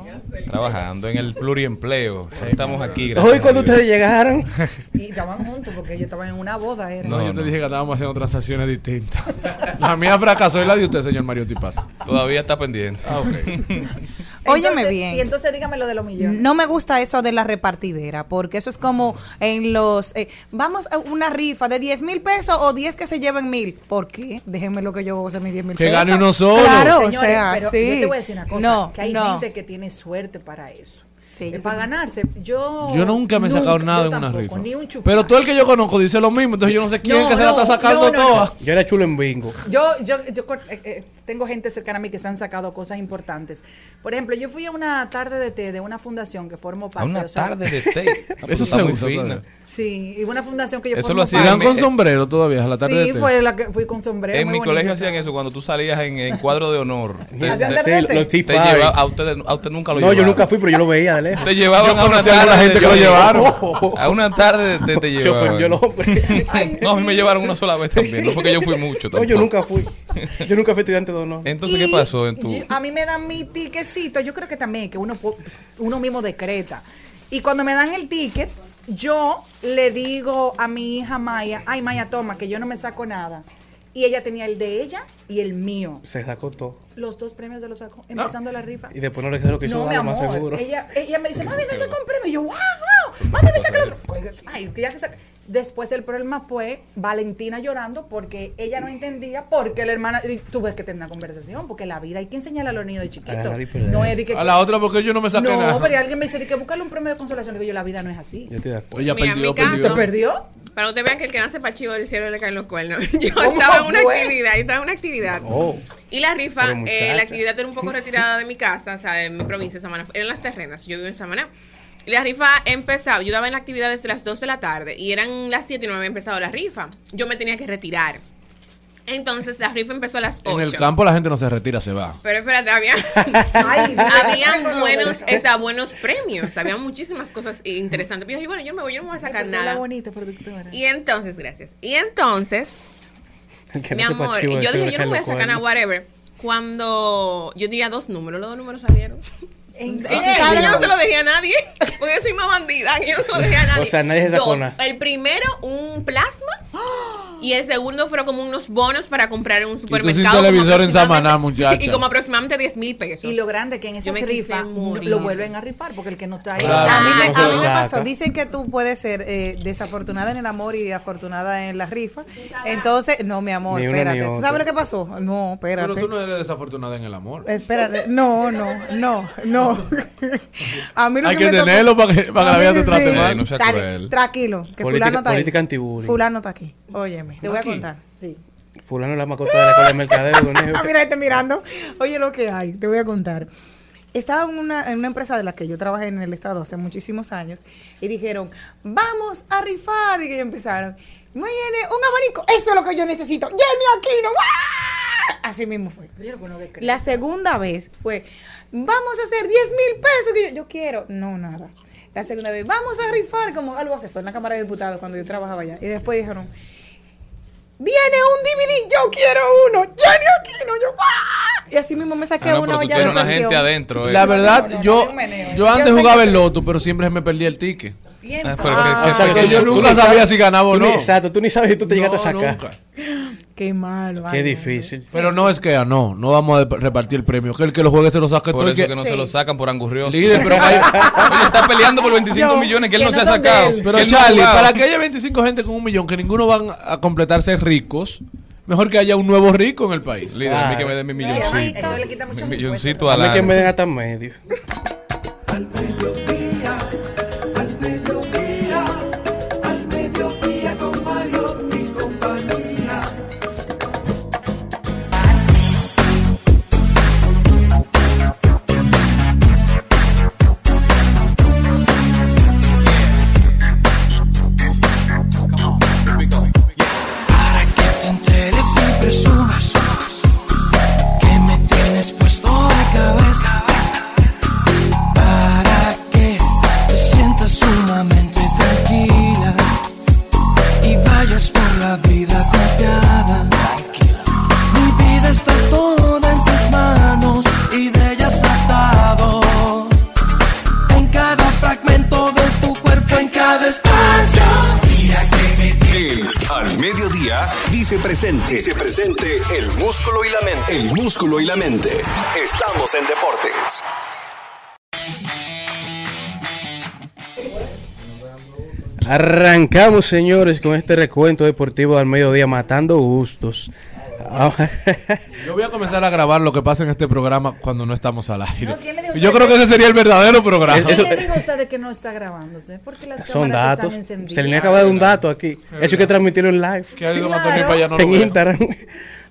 Trabajando en el pluriempleo. Estamos aquí. Hoy cuando ustedes llegaron. *laughs* Y estaban juntos porque ellos estaban en una boda. Era. No, yo te dije que estábamos haciendo transacciones distintas. *laughs* la mía fracasó y la de usted, señor Mario Tipaz. Todavía está pendiente. Ah. *laughs* Óyeme Entonces- bien. Y entonces dígame lo de los millones. No me gusta eso de la repartidera, porque eso es como en los... eh, vamos a una rifa de 10 mil pesos o 10 que se lleven mil. ¿Por qué? Déjenme lo que yo goce mis 10 mil Que pesos. gane uno solo. Claro, Señores, o sea, pero sí. yo te voy a decir una cosa, No, que hay no. gente que tiene suerte para eso. Sí, para ganarse. Yo Yo nunca me he sacado nunca, nada en una tampoco, rifa. Ni un. Pero todo el que yo conozco dice lo mismo, entonces yo no sé quién No, que se la no, está sacando no, no, toda. Yo era chulo en bingo. Yo, yo, yo eh, eh, tengo gente cercana a mí que se han sacado cosas importantes. Por ejemplo, yo fui a una tarde de té de una fundación que formo A parte. una o sea, tarde de té. *laughs* Eso se usa fina. Sí, y una fundación que yo Eso formo lo hacían con sombrero todavía, a la tarde Sí, de té. fue la que fui con sombrero. En mi colegio hacían eso cuando tú salías en, en cuadro de honor. *laughs* Te, ¿Hacían te- te a, usted, a usted nunca lo No, yo nunca fui, pero yo lo veía lejos. Te llevaban a una conocía a tarde la gente que lo llevaron. A una tarde te, te *laughs* Se ofendió el hombre. No, a mí me llevaron una sola vez también. No porque yo fui mucho. No, yo tampoco. nunca fui. Yo nunca fui estudiante de honor. Entonces, Y ¿qué pasó en tu...? yo- A mí me dan mi tiquecito, yo creo que también, que uno, uno mismo decreta. Y cuando me dan el ticket, yo le digo a mi hija Maya, ay Maya, toma, que yo no me saco nada. Y ella tenía el de ella y el mío. Se sacó todo. Los dos premios se los sacó, empezando la rifa. Y después no le quedó lo que hizo No, Dalo, más seguro. Ella, ella me dice, *laughs* mami, me sacó un premio. Y yo, wow, wow. Mami, me sacó el otro. Pues, Ay, que ya te saca- Después el problema fue Valentina llorando porque ella no entendía por qué la hermana. y Tuve que tener una conversación porque la vida hay que enseñarle a los niños de chiquitos. Perder. No es de que. A la otra porque yo no me saqué no, nada. pero alguien me dice de que buscarle un premio de consolación. Le digo yo, la vida no es así. Yo estoy de acuerdo. Ella Mira, perdió, mi caso- perdió. ¿Te perdió? Para que ustedes vean que el que nace para chivo del cielo le caen los cuernos. *laughs* Yo ¿Cómo estaba en una fue? actividad, yo estaba en una actividad. Oh. Y la rifa, eh, la actividad era un poco retirada de mi casa, o sea, de mi provincia, Samaná. Eran las terrenas, yo vivo en Samaná. Y la rifa empezaba, yo daba en la actividad desde las 2 de la tarde y eran las 7 y no había empezado la rifa. Yo me tenía que retirar. Entonces la rifa empezó a las 8. En el campo la gente no se retira, se va. Pero espérate, había, *laughs* Ay, *laughs* habían buenos, o sea, buenos premios, había muchísimas cosas interesantes. Pero yo dije, bueno, yo me voy, yo no me voy a sacar nada. la bonita productora. Y entonces, gracias. Y entonces, *laughs* mi no amor, yo dije, yo no voy a sacar nada, whatever. Cuando yo diría dos números, los dos números salieron. ¿En Y serio? yo no se lo dejé a nadie, porque soy más bandida, yo no se lo dejé a nadie. O sea, nadie se sacó nada. El primero, un plasma. Y el segundo fueron como unos bonos para comprar en un sin supermercado. como televisor en Samaná, muchacha. Y como aproximadamente 10 mil pesos. Y lo grande que en esas rifas lo vuelven a rifar porque el que no está ahí. Claro. A mí, me, no a mí me pasó, dicen que tú puedes ser eh, desafortunada en el amor y afortunada en la rifa. Entonces, no, mi amor, Ni una ni espérate. ¿Tú sabes lo que pasó? No, espérate. Pero tú no eres desafortunada en el amor. Espérate, no, no, no, no. A mí lo Hay que que tenerlo para que, para que la vida te trate sí. mal. no sea Dale, cruel. tranquilo, que Política- fulano está política ahí. Fulano está aquí. Óyeme, te voy a contar. Sí. Fulano es la mascota de la escuela de mercadeo. conejo. *laughs* Ah, mira, este mirando. Oye, lo que hay, te voy a contar. Estaba en una, en una empresa de la que yo trabajé en el estado hace muchísimos años y dijeron, vamos a rifar. Y que empezaron, viene un abanico. Eso es lo que yo necesito. Jenny Aquino. ¡Ah! Así mismo fue. La segunda vez fue, vamos a hacer 10 mil pesos. Que yo, yo quiero. No, nada. La segunda vez, vamos a rifar como algo así. Fue en la Cámara de Diputados cuando yo trabajaba allá. Y después dijeron, viene un DVD, yo quiero uno. Jenny Aquino. Yo, ¡ah! Y así mismo me saqué Ah, no, una olla de una gente adentro. eh. La verdad, no, no, yo, yo antes jugaba el loto, pero siempre me perdía el ticket. Ah, pero Ah, que- O sea, que que yo tú- tú nunca ni sabía sabes- si ganaba o ni- no. Exacto, tú ni sabes si tú te llegaste a sacar. nunca. Qué malo. Qué difícil. Pero no es que ah, no, no vamos a repartir el premio. Que el que lo juegue se lo saque Por todo. eso que- que no Sí. se lo sacan por angurrioso. Líder, pero hay- *laughs* Oye, está peleando por 25 Yo, millones que él que no se ha sacado. Pero que no Charlie, para que haya 25 gente con un millón que ninguno van a completarse ricos, mejor que haya un nuevo rico en el país. Líder, a mí que me den mi Sí, milloncito. eso le quita mucho Mi milloncito A al mí que me den hasta medio. Arrancamos, señores, con este recuento deportivo al mediodía, matando gustos. Yo voy a comenzar a grabar lo que pasa en este programa cuando no estamos al aire. No, ¿quién le dijo Yo creo que ese sería el verdadero programa. ¿Quién le dijo a usted que no está grabándose? Porque las Son cámaras datos. están encendidas. Se le acaba de un dato aquí. Eso hay que transmitirlo en live. Que ha ido Antonio para allá, no lo en veo. Instagram.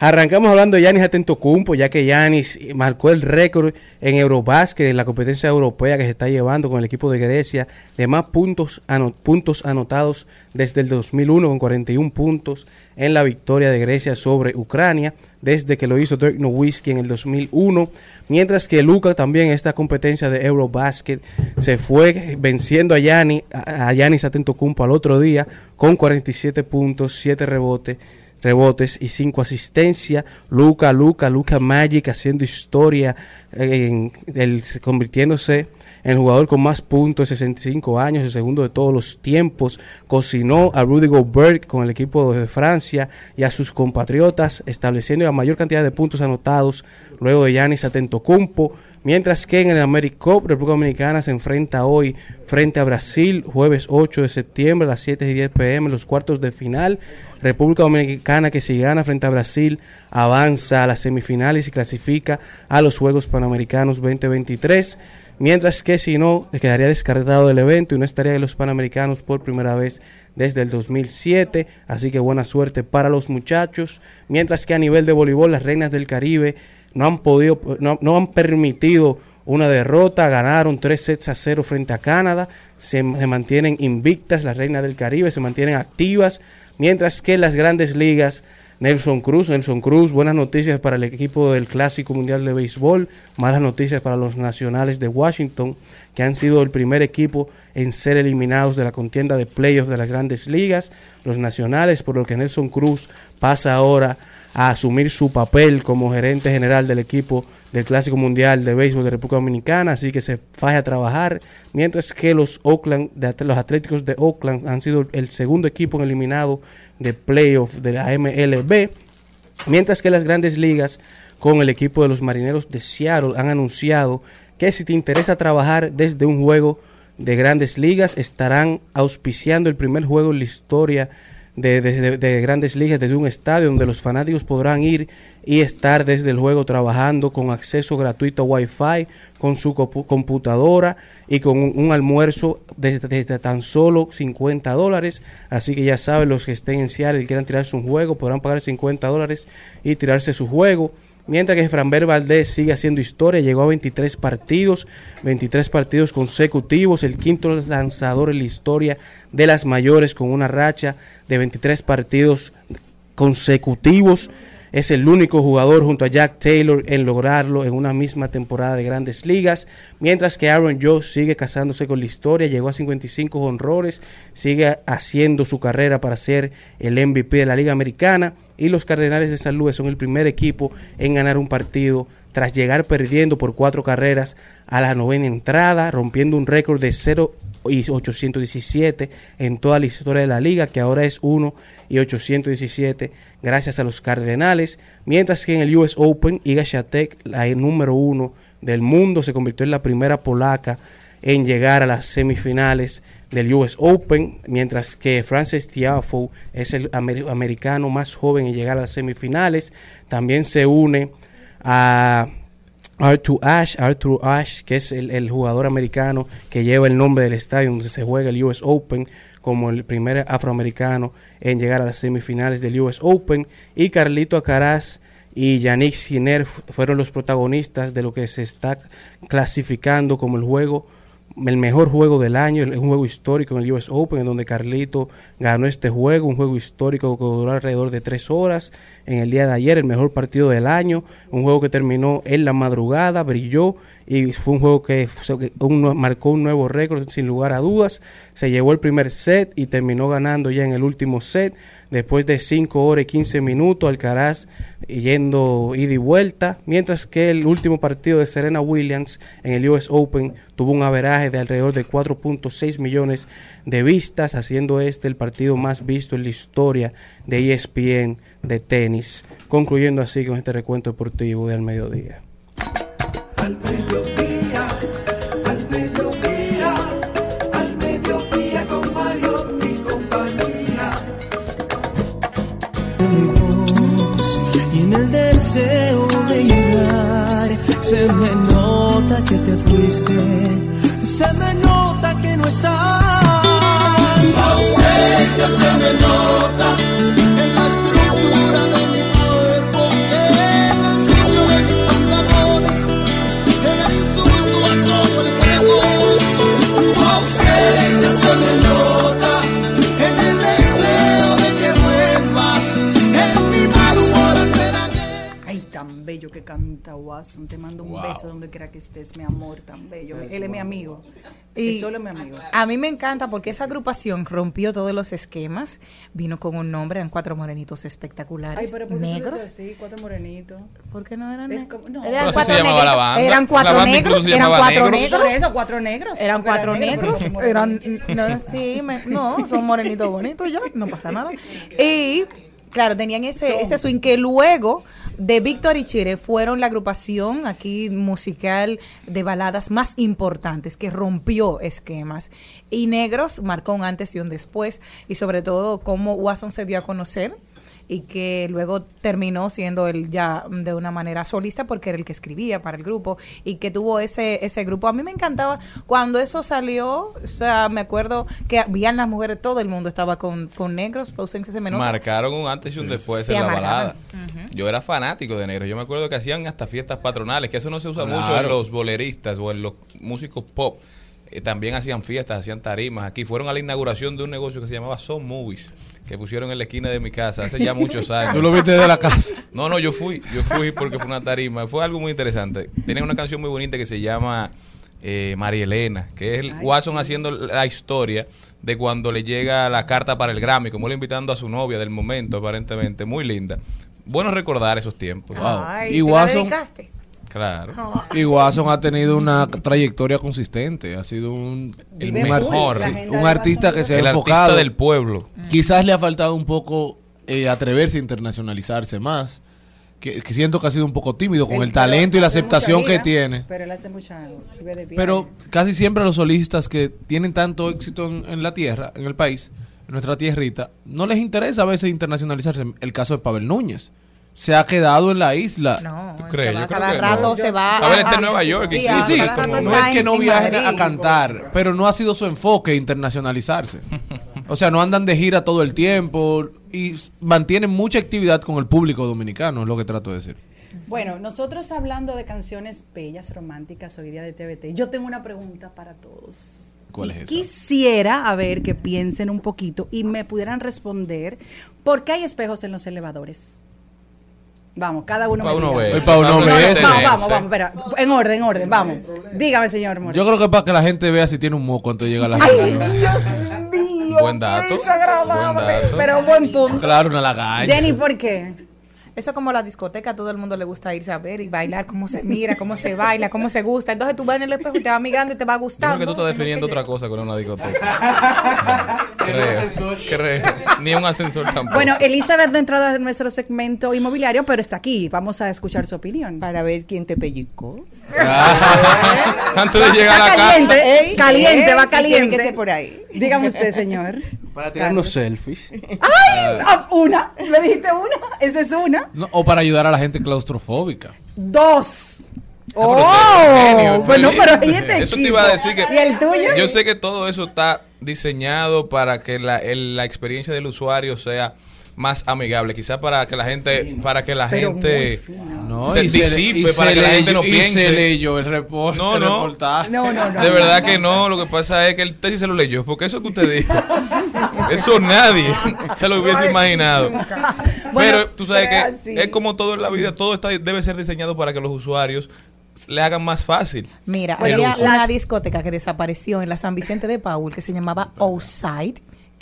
Arrancamos hablando de Yanis Atentocumpo, ya que Yanis marcó el récord en Eurobásquet, en la competencia europea que se está llevando con el equipo de Grecia, de más puntos, ano- puntos anotados desde el 2001, con 41 puntos en la victoria de Grecia sobre Ucrania, desde que lo hizo Dirk Nowitzki en el 2001, mientras que Luca también en esta competencia de Eurobasket se fue venciendo a Yanis, a al otro día con 47 puntos, 7 rebotes rebotes y 5 asistencias. Luca, Luca, Luca Magic haciendo historia, en el- convirtiéndose el jugador con más puntos de 65 años, el segundo de todos los tiempos. Cocinó a Rudy Gobert con el equipo de Francia y a sus compatriotas, estableciendo la mayor cantidad de puntos anotados luego de Giannis Atentocumpo. Mientras que en el AmeriCup, República Dominicana se enfrenta hoy frente a Brasil, jueves 8 de septiembre a las 7 y 10 pm, los cuartos de final. República Dominicana que si gana frente a Brasil avanza a las semifinales y clasifica a los Juegos Panamericanos 2023. Mientras que si no, quedaría descartado del evento y no estaría en los Panamericanos por primera vez desde el 2007. Así que buena suerte para los muchachos. Mientras que a nivel de voleibol, las Reinas del Caribe no han podido, no, no han permitido una derrota, ganaron tres sets a cero frente a Canadá, se, se mantienen invictas las Reinas del Caribe, se mantienen activas, mientras que las grandes ligas, Nelson Cruz, Nelson Cruz, buenas noticias para el equipo del Clásico Mundial de Béisbol, malas noticias para los nacionales de Washington, que han sido el primer equipo en ser eliminados de la contienda de playoffs de las grandes ligas, los nacionales, por lo que Nelson Cruz pasa ahora a asumir su papel como gerente general del equipo del Clásico Mundial de Béisbol de República Dominicana, así que se faje a trabajar, mientras que los Oakland, los Atléticos de Oakland han sido el segundo equipo eliminado de playoff de la MLB, mientras que las grandes ligas con el equipo de los Marineros de Seattle han anunciado que si te interesa trabajar desde un juego de grandes ligas, estarán auspiciando el primer juego en la historia de, de- de- de grandes ligas desde un estadio donde los fanáticos podrán ir y estar desde el juego trabajando con acceso gratuito a Wi-Fi, con su computadora y con un, almuerzo desde, desde tan solo 50 dólares. Así que ya saben, los que estén en Seattle y quieran tirarse un juego, podrán pagar 50 dólares y tirarse su juego. Mientras que Franber Valdés sigue haciendo historia, llegó a 23 partidos, 23 partidos consecutivos, el quinto lanzador en la historia de las mayores con una racha de 23 partidos consecutivos. Es el único jugador junto a Jack Taylor en lograrlo en una misma temporada de grandes ligas. Mientras que Aaron Joe sigue casándose con la historia, llegó a 55 honrores, sigue haciendo su carrera para ser el MVP de la Liga Americana. Y los Cardenales de San Luis son el primer equipo en ganar un partido tras llegar perdiendo por cuatro carreras a la novena entrada, rompiendo un récord de 0 y 817 en toda la historia de la liga, que ahora es 1 y 817 gracias a los Cardenales, mientras que en el US Open Iga Swiatek, la número uno del mundo, se convirtió en la primera polaca en llegar a las semifinales del US Open, mientras que Francis Tiafoe es el amer- americano más joven en llegar a las semifinales. También se une a Arthur Ashe, Arthur Ashe, que es el, jugador americano que lleva el nombre del estadio donde se juega el US Open, como el primer afroamericano en llegar a las semifinales del US Open, y Carlito Acaraz y Yannick Sinner fu- fueron los protagonistas de lo que se está clasificando como el juego el mejor juego del año, un juego histórico en el US Open, en donde Carlito ganó este juego, un juego histórico que duró alrededor de tres horas. En el día de ayer, el mejor partido del año, un juego que terminó en la madrugada, brilló y fue un juego que un- marcó un nuevo récord sin lugar a dudas. Se llevó el primer set y terminó ganando ya en el último set. Después de 5 horas y 15 minutos, Alcaraz yendo ida y vuelta. Mientras que el último partido de Serena Williams en el US Open tuvo un averaje de alrededor de 4.6 millones de vistas, haciendo este el partido más visto en la historia de ESPN de tenis. Concluyendo así con este recuento deportivo del mediodía. Al mediodía, al mediodía, al mediodía con Mario y compañía. mi voz y en el deseo de llorar se me nota que te fuiste, se me nota que no estás. Ausencia se me nota que estés, mi amor, tan bello. Él es mi amigo. Y solo mi amigo. A mí me encanta porque esa agrupación rompió todos los esquemas, vino con un nombre, eran cuatro morenitos espectaculares, Ay, pero ¿por qué negros. así? Cuatro morenitos. ¿Por qué no eran es negros? como, no. Eran cuatro negros, eran cuatro negros, eran cuatro negros. Por eso, cuatro negros. Eran cuatro negros, no eran, no, sí, me- no, son morenitos bonitos ya, no pasa nada. Y claro, tenían ese, Son. ese swing que luego de Víctor y Chire fueron la agrupación aquí musical de baladas más importantes que rompió esquemas. Y Negros marcó un antes y un después y sobre todo cómo Watson se dio a conocer y que luego terminó siendo él ya de una manera solista porque era el que escribía para el grupo y que tuvo ese ese grupo. A mí me encantaba cuando eso salió, o sea, me acuerdo que habían las mujeres, todo el mundo estaba con, con negros, ausencia se me nota. Marcaron un antes y un después Se en la balada. Yo era fanático de negro. Yo me acuerdo que hacían hasta fiestas patronales, que eso no se usa mucho en los boleristas o en los músicos pop. Eh, también hacían fiestas, hacían tarimas. Aquí fueron a la inauguración de un negocio que se llamaba Son Movies, que pusieron en la esquina de mi casa hace ya muchos *laughs* años. ¿Tú lo viste de la casa? No, no, yo fui. Yo fui porque fue una tarima. Fue algo muy interesante. Tienen una canción muy bonita que se llama eh, María Elena, que es el Watson haciendo la historia de cuando le llega la carta para el Grammy, como él invitando a su novia del momento, aparentemente. Muy linda. Bueno recordar esos tiempos. Ay, Y ¿te la Watson- dedicaste? Claro. Y Watson ha tenido una trayectoria consistente, ha sido un, El mejor. un artista que se ha El artista enfocado. del pueblo. Quizás le ha faltado un poco eh, atreverse a internacionalizarse más, que, que siento que ha sido un poco tímido con el, talento y la aceptación que tiene. Pero él hace mucha vive de viaje. Pero casi siempre los solistas que tienen tanto éxito en, en la tierra, en el país, en nuestra tierrita, no les interesa a veces internacionalizarse. El caso de Pavel Núñez. Se ha quedado en la isla. No, ¿Tú crees? Yo creo cada que rato no. se va Pavel a- está en a- Nueva York y Sí, sí, a- No es que no en viajen Madrid. a cantar, pero no ha sido su enfoque internacionalizarse. *laughs* O sea, no andan de gira todo el tiempo y mantienen mucha actividad con el público dominicano, es lo que trato de decir. Bueno, nosotros hablando de canciones bellas, románticas hoy día de TVT, yo tengo una pregunta para todos. ¿Cuál Y es esa? Quisiera, a ver, que piensen un poquito y me pudieran responder, ¿por qué hay espejos en los elevadores? Vamos, cada uno Pa' me. Es No, no. Vamos, vamos, vamos, espera, en orden, en orden, vamos. Dígame, señor Moreno. Yo creo que para que la gente vea si tiene un moco antes de llegar a la Ay, reunión. Dios mío. Buen dato. Buen dato. Pero buen punto. Claro, una lagaña. Jenny, ¿por qué? Eso es como la discoteca, a todo el mundo le gusta irse a ver y bailar, cómo se mira, cómo se baila, cómo se gusta. Entonces tú vas en el espejo y te va mirando y te va Yo creo gustando. que tú estás definiendo otra cosa con una discoteca. *laughs* creo, creo. Ni un ascensor tampoco. Bueno, Elizabeth no entró en nuestro segmento inmobiliario, pero está aquí. Vamos a escuchar su opinión. Para ver quién te pellizcó. *laughs* Antes de llegar a la casa. caliente, va caliente. por ahí. Dígame usted, señor. *laughs* Para tirar unos selfies. *laughs* ¡Ay! Ah, Una. ¿Me dijiste una? Esa es una. No, o para ayudar a la gente claustrofóbica. Dos. pero ¡Oh! *laughs* bueno, pero ahí este Eso te iba a decir que. ¿Y el tuyo? Yo sé que todo eso está diseñado para que la, el- la experiencia del usuario sea más amigable, quizás para que la gente, para que la Pero gente No, se y disipe, y para se que la gente no y piense. se leyó el report- No, el no. reportaje. No, no, no. De verdad no. que no, lo que pasa es que usted sí se lo leyó, porque eso que usted dijo, *laughs* eso nadie *laughs* se lo hubiese imaginado. Bueno, Pero tú sabes que así. es como todo en la vida, todo está debe ser diseñado para que los usuarios le hagan más fácil. Mira, el había una discoteca que desapareció en la San Vicente de Paul que se llamaba Outside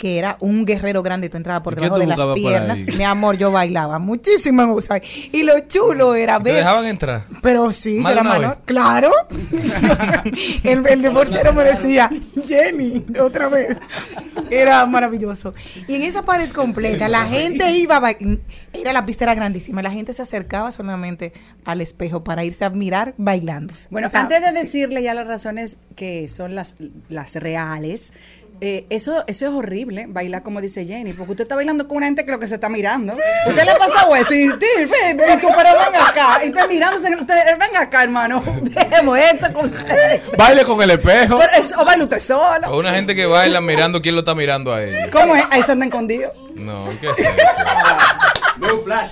que era un guerrero grande, tú entrabas por ¿Y qué debajo de las piernas. Mi amor, yo bailaba muchísimo en Outside. Y lo chulo era ¿Te ver dejaban entrar? Pero sí, ¿Más yo de era una mano- vez? Claro. *laughs* el, el reportero me decía, Jenny, otra vez. Era maravilloso. Y en esa pared completa, la gente iba a Era la pista era grandísima. La gente se acercaba solamente al espejo para irse a mirar bailando. Bueno, O sea, antes de sí. decirle ya las razones que son las, las reales, eh, eso, eso es horrible, bailar como dice Jenny, porque usted está bailando con una gente que lo que se está mirando. Usted le ha pasado eso y, y tú, pero ven acá, y está mirándose, usted, ven acá, hermano, *laughs* dejemos esto con Baile con el espejo. Pero eso, o baila usted solo. O una gente que baila mirando quién lo está mirando a ella. ¿Cómo es? Ahí se andan escondidos. No, ¿qué es eso? Veo un flash.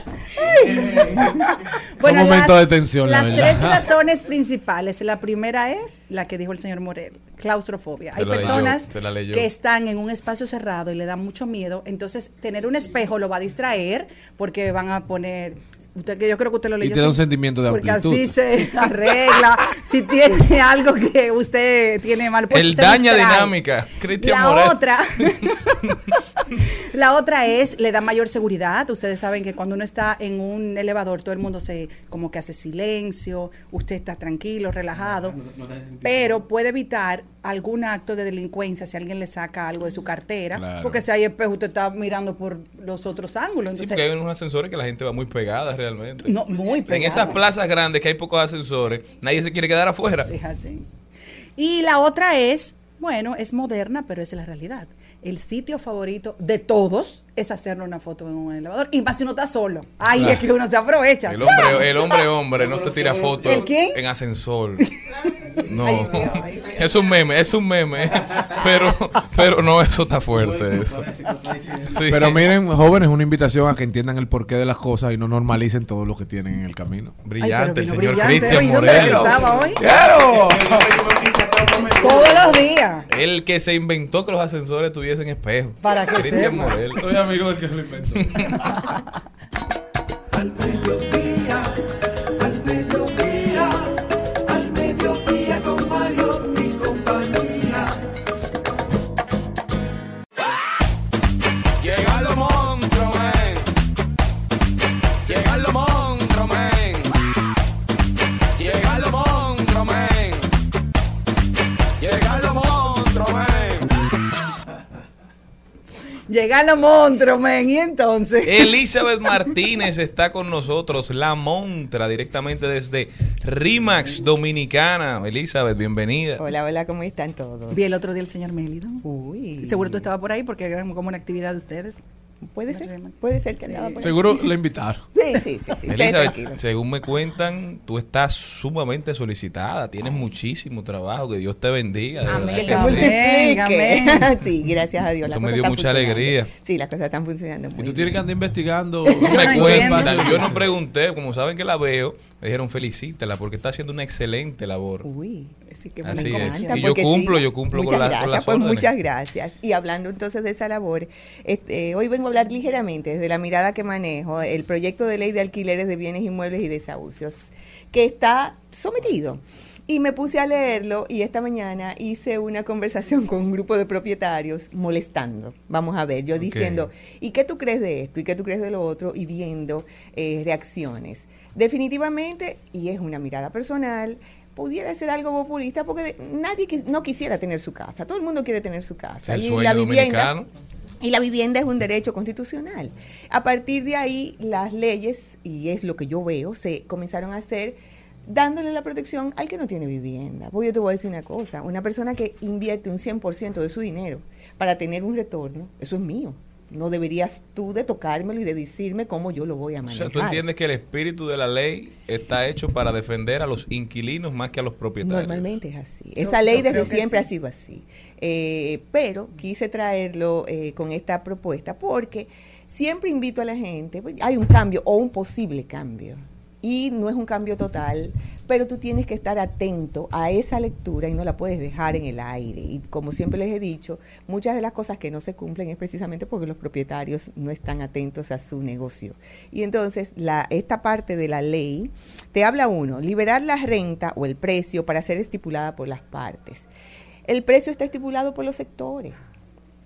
Bueno, Son momentos las- de tensión, la Las verdad. tres razones principales. La primera es la que dijo el señor Morel, claustrofobia. Se Hay personas leyó. que están en un espacio cerrado y le da mucho miedo. Entonces, tener un espejo lo va a distraer porque van a poner. Usted, que yo creo que usted lo Y leyó. te da un sentimiento de Porque amplitud. así se *laughs* arregla. si tiene algo que usted tiene mal puesto, El distrae. dinámica. Cristian La Morel. otra, *laughs* la otra es, le da mayor seguridad. Ustedes saben que cuando uno está en un elevador, todo el mundo se como que hace silencio, usted está tranquilo, relajado, pero puede evitar algún acto de delincuencia si alguien le saca algo de su cartera, Claro. porque si hay espejo, usted está mirando por los otros ángulos. Sí, Entonces, porque hay unos ascensores que la gente va muy pegada realmente. No, muy En pegada. esas plazas grandes que hay pocos ascensores, nadie se quiere quedar afuera. Es así. Y la otra es, bueno, es moderna, pero es la realidad. El sitio favorito de todos es hacerle una foto en un elevador. Y más si uno está solo. Ahí es que uno se aprovecha. El hombre, el hombre, *laughs* hombre, no se tira fotos en ascensor. *laughs* No, es un meme, es un meme, *laughs* pero, pero no, eso está fuerte. Eso. Sí. Pero miren, jóvenes, una invitación a que entiendan el porqué de las cosas y no normalicen todo lo que tienen en el camino. Brillante, el señor brillante Cristian hoy. ¿Dónde Morel. estaba hoy? ¡Claro! Todos los días. El que se inventó que los ascensores tuviesen espejo. Para que Cristian. Morel. Soy amigo del que lo inventó. *laughs* Llegan los monstruos, men. Y entonces. Elizabeth Martínez está con nosotros, la montra, directamente desde Rimax Dominicana. Elizabeth, bienvenida. Hola, hola, ¿cómo están todos? Vi el otro día el señor Mélido. Uy. Sí, seguro tú estabas por ahí porque era como una actividad de ustedes. Puede ser, puede ser que andaba por ahí. Seguro le invitaron. *laughs* Sí, sí, sí, sí. Elizabeth, según me cuentan, tú estás sumamente solicitada, tienes muchísimo trabajo, que Dios te bendiga. de Amén, que se sí. multiplique. *laughs* sí, gracias a Dios. Eso me dio mucha alegría. Sí, las cosas están funcionando muy Y tú bien. tienes que andar investigando. *laughs* me no cuentan, entiendo. yo no pregunté, como saben que la veo, me dijeron felicítela porque está haciendo una excelente labor. Uy, Así que Así Me es. encanta Y yo cumplo, sí. yo cumplo muchas con, la- gracias, con las pues órdenes. muchas gracias. Y hablando entonces de esa labor, este, hoy vengo a hablar ligeramente desde la mirada que manejo, el proyecto de ley de alquileres de bienes inmuebles y desahucios, que está sometido. Y me puse a leerlo y esta mañana hice una conversación con un grupo de propietarios molestando. Vamos a ver, yo diciendo, ¿y qué tú crees de esto? ¿Y qué tú crees de lo otro? Y viendo eh, reacciones. Definitivamente, y es una mirada personal, pudiera ser algo populista porque nadie qui- no quisiera tener su casa. Todo el mundo quiere tener su casa. El Y sueño la vivienda, dominicano. y la vivienda es un derecho constitucional. A partir de ahí, las leyes, y es lo que yo veo, se comenzaron a hacer dándole la protección al que no tiene vivienda. Porque yo te voy a decir una cosa, una persona que invierte un 100% de su dinero para tener un retorno, eso es mío. No deberías tú de tocármelo y de decirme cómo yo lo voy a O manejar. sea, tú entiendes que el espíritu de la ley está hecho para defender a los inquilinos más que a los propietarios. Normalmente es así. Yo- Esa ley yo desde siempre sí. ha sido así. Eh, pero quise traerlo eh, con esta propuesta porque siempre invito a la gente, pues, hay un cambio o un posible cambio. Y no es un cambio total, pero tú tienes que estar atento a esa lectura y no la puedes dejar en el aire. Y como siempre les he dicho, muchas de las cosas que no se cumplen es precisamente porque los propietarios no están atentos a su negocio. Y entonces la, esta parte de la ley te habla uno, liberar la renta o el precio para ser estipulada por las partes. El precio está estipulado por los sectores.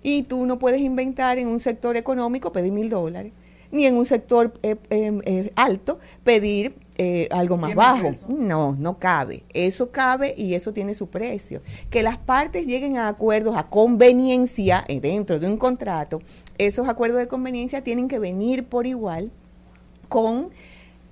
Y tú no puedes inventar en un sector económico pedir mil dólares ni en un sector eh, eh, eh, alto pedir eh, algo más bajo. No, no cabe. Eso cabe y eso tiene su precio. Que las partes lleguen a acuerdos a conveniencia dentro de un contrato, esos acuerdos de conveniencia tienen que venir por igual con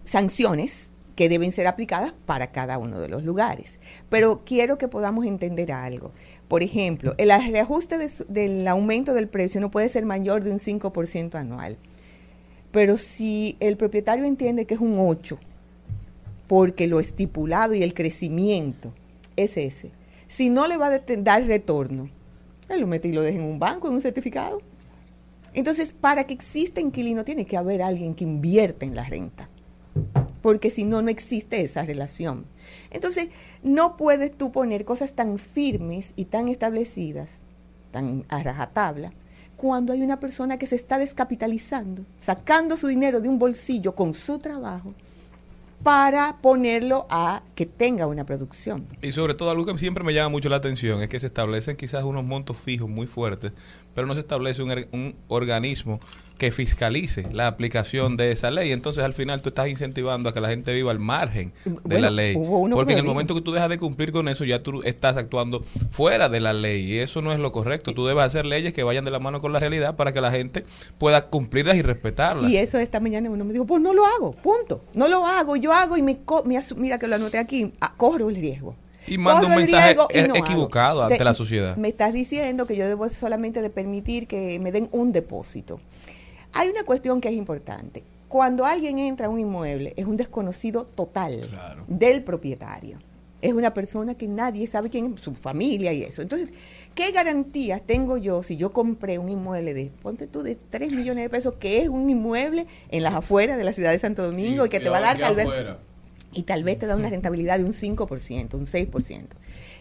sanciones que deben ser aplicadas para cada uno de los lugares. Pero quiero que podamos entender algo. Por ejemplo, el reajuste de del aumento del precio no puede ser mayor de un 5% anual. Pero si el propietario entiende que es un 8, porque lo estipulado y el crecimiento es ese, si no le va a dar retorno, él lo mete y lo deja en un banco, en un certificado. Entonces, para que exista inquilino, tiene que haber alguien que invierta en la renta. Porque si no, no existe esa relación. Entonces, no puedes tú poner cosas tan firmes y tan establecidas, tan a rajatabla, cuando hay una persona que se está descapitalizando, sacando su dinero de un bolsillo con su trabajo para ponerlo a que tenga una producción. Y sobre todo algo que siempre me llama mucho la atención es que se establecen quizás unos montos fijos muy fuertes, pero no se establece un, er- un organismo que fiscalice la aplicación de esa ley. Entonces al final tú estás incentivando a que la gente viva al margen de Bueno, la ley. Porque que en el momento que tú dejas de cumplir con eso ya tú estás actuando fuera de la ley y eso no es lo correcto. Tú debes hacer leyes que vayan de la mano con la realidad para que la gente pueda cumplirlas y respetarlas. Y eso esta mañana uno me dijo, pues no lo hago, punto. No lo hago, yo hago y me, co- me mira que lo anoté aquí, ah, corro el riesgo. Y manda un mensaje e- no hago. equivocado ante Te- la sociedad. Me estás diciendo que yo debo solamente de permitir que me den un depósito. Hay una cuestión que es importante. Cuando alguien entra a un inmueble, es un desconocido total del propietario. Es una persona que nadie sabe quién es, su familia y eso. Entonces, ¿qué garantías tengo yo si yo compré un inmueble de, ponte tú, de 3 millones de pesos, que es un inmueble en las afueras de la ciudad de Santo Domingo y, que te va a dar tal vez y tal vez te da una rentabilidad de un 5%, un 6%.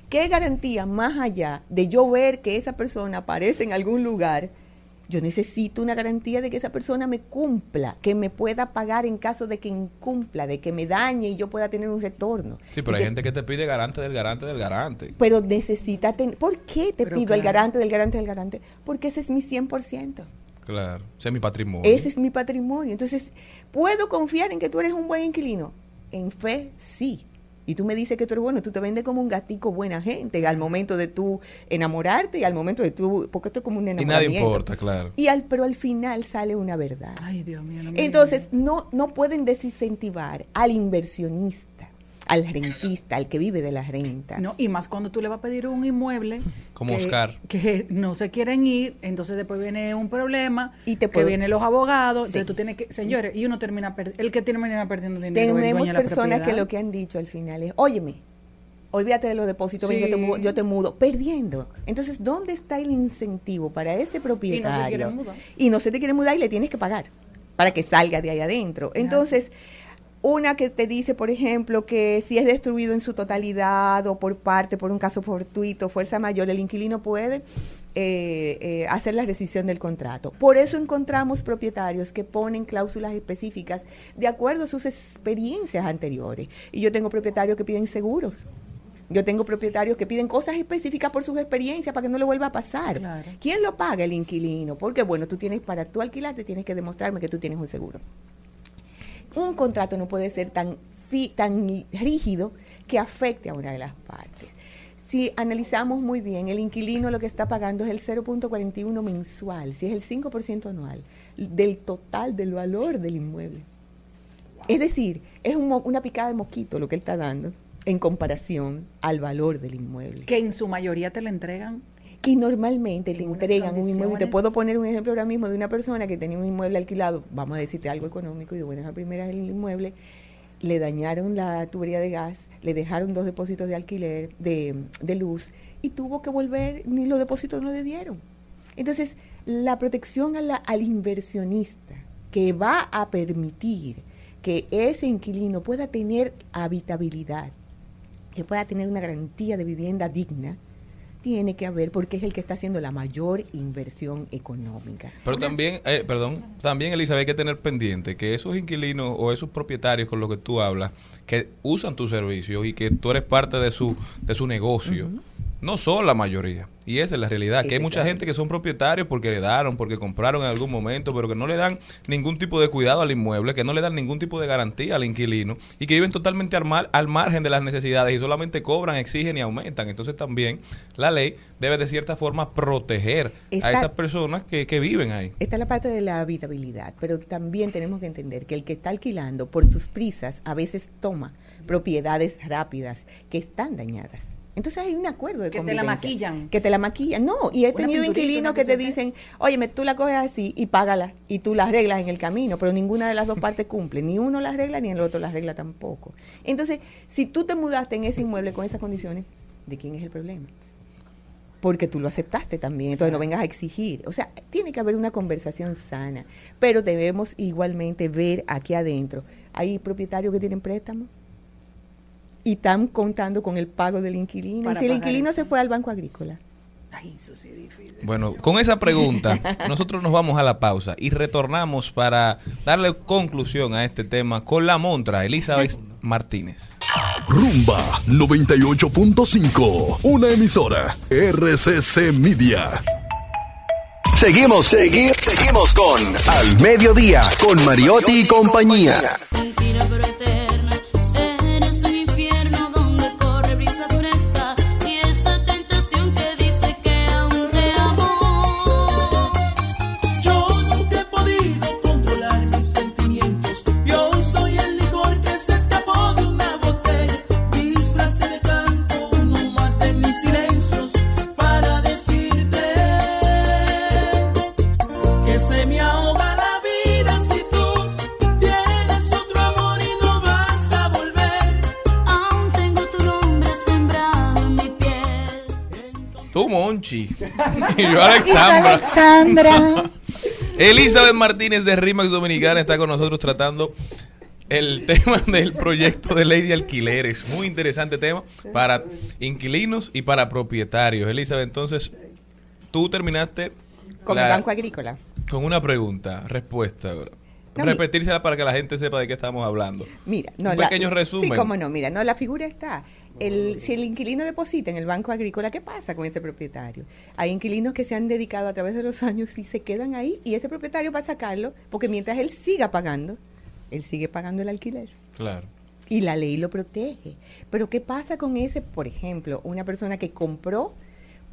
¿Qué garantía más allá de yo ver que esa persona aparece en algún lugar? Yo necesito una garantía de que esa persona me cumpla, que me pueda pagar en caso de que incumpla, de que me dañe y yo pueda tener un retorno. Sí, pero Y hay que- gente que te pide garante del garante del garante. Pero necesita tener... ¿Por qué te Pero pido el garante del garante del garante? Porque ese es mi 100%. Claro, ese es mi patrimonio. Ese es mi patrimonio. Entonces, ¿puedo confiar en que tú eres un buen inquilino? En fe, sí. Y tú me dices que tú eres bueno, tú te vendes como un gatico buena gente al momento de tú enamorarte y al momento de tú, porque esto es como un Y nadie enamoramiento. importa, claro. Y al, pero al final sale una verdad. Ay, Dios mío. no Entonces, no, no pueden desincentivar al inversionista, al rentista, al que vive de la renta. No, y más cuando tú le vas a pedir un inmueble. *laughs* Como que- Oscar. Que no se quieren ir, entonces después viene un problema. Y te que vienen los abogados. Sí. Entonces tú tienes que. Señores, y uno termina. per- El que termina perdiendo dinero. Tenemos personas que lo que han dicho al final es, óyeme, olvídate de los depósitos, ven, yo, te mudo, yo te mudo, perdiendo. Entonces, ¿dónde está el incentivo para ese propietario? quiere mudar. Y no se te quiere mudar y le tienes que pagar para que salga de ahí adentro. Entonces, una que te dice, por ejemplo, que si es destruido en su totalidad o por parte, por un caso fortuito, fuerza mayor, el inquilino puede eh, eh, hacer la rescisión del contrato. Por eso encontramos propietarios que ponen cláusulas específicas de acuerdo a sus experiencias anteriores. Y yo tengo propietarios que piden seguros. Yo tengo propietarios que piden cosas específicas por sus experiencias para que no le vuelva a pasar. ¿Quién lo paga? El inquilino. Porque, bueno, tú tienes, para tú alquilarte, tienes que demostrarme que tú tienes un seguro un contrato no puede ser tan, tan rígido que afecte a una de las partes. Si analizamos muy bien, el inquilino lo que está pagando es el 0.41 mensual, si es el 5% anual del total del valor del inmueble. Es decir, es una picada de mosquito lo que él está dando en comparación al valor del inmueble. Que en su mayoría te la entregan. Y normalmente te entregan un inmueble. Te puedo poner un ejemplo ahora mismo de una persona que tenía un inmueble alquilado, vamos a decirte algo económico y de buenas a primeras el inmueble, le dañaron la tubería de gas, le dejaron dos depósitos de alquiler, de, de luz, y tuvo que volver, ni los depósitos no le dieron. Entonces, la protección a la- al inversionista que va a permitir que ese inquilino pueda tener habitabilidad, que pueda tener una garantía de vivienda digna, tiene que haber porque es el que está haciendo la mayor inversión económica. Pero también, eh, perdón, también Elizabeth hay que tener pendiente que esos inquilinos o esos propietarios con los que tú hablas, que usan tus servicios y que tú eres parte de su, de su negocio, no son la mayoría. Y esa es la realidad, que hay mucha gente que son propietarios porque heredaron, porque compraron en algún momento, pero que no le dan ningún tipo de cuidado al inmueble, que no le dan ningún tipo de garantía al inquilino y que viven totalmente al, mar- al margen de las necesidades y solamente cobran, exigen y aumentan. Entonces también la ley debe de cierta forma proteger a esas personas que, que viven ahí. Esta es la parte de la habitabilidad, pero también tenemos que entender que el que está alquilando por sus prisas a veces toma propiedades rápidas que están dañadas. Entonces hay un acuerdo de Que te la maquillan. Que te la maquillan. No, y he Una tenido inquilinos que te dicen, oye, tú la coges así y págala y tú la arreglas en el camino, pero ninguna de las dos *laughs* partes cumple. Ni uno la arregla ni el otro la arregla tampoco. Entonces, si tú te mudaste en ese inmueble con esas condiciones, ¿de quién es el problema? porque tú lo aceptaste también, entonces no vengas a exigir. O sea, tiene que haber una conversación sana, pero debemos igualmente ver aquí adentro. Hay propietarios que tienen préstamos y están contando con el pago del inquilino. Para si el inquilino eso. se fue al banco agrícola. Ay, eso sí es difícil. Bueno, con esa pregunta, nosotros nos vamos a la pausa y retornamos para darle conclusión a este tema con la montra Elizabeth Martínez. Rumba 98.5, una emisora RCC Media. Seguimos, segui- seguimos con Al Mediodía, con Mariotti y compañía. *laughs* Y yo, Alexandra. Alexandra. *laughs* Elizabeth Martínez de Rimax Dominicana está con nosotros tratando el *laughs* tema del proyecto de ley de alquileres. Muy interesante tema para inquilinos y para propietarios. Elizabeth, entonces, tú terminaste Con la- el banco agrícola. con una pregunta, respuesta. ahora. No, Repetírsela para que la gente sepa de qué estamos hablando. Mira, no, Un la- pequeño resumen. Sí, cómo no, mira, no, la figura está. El, si el inquilino deposita en el banco agrícola, ¿qué pasa con ese propietario? Hay inquilinos que se han dedicado a través de los años y se quedan ahí y ese propietario va a sacarlo porque mientras él siga pagando, él sigue pagando el alquiler. Claro. Y la ley lo protege. Pero ¿qué pasa con ese, por ejemplo, una persona que compró,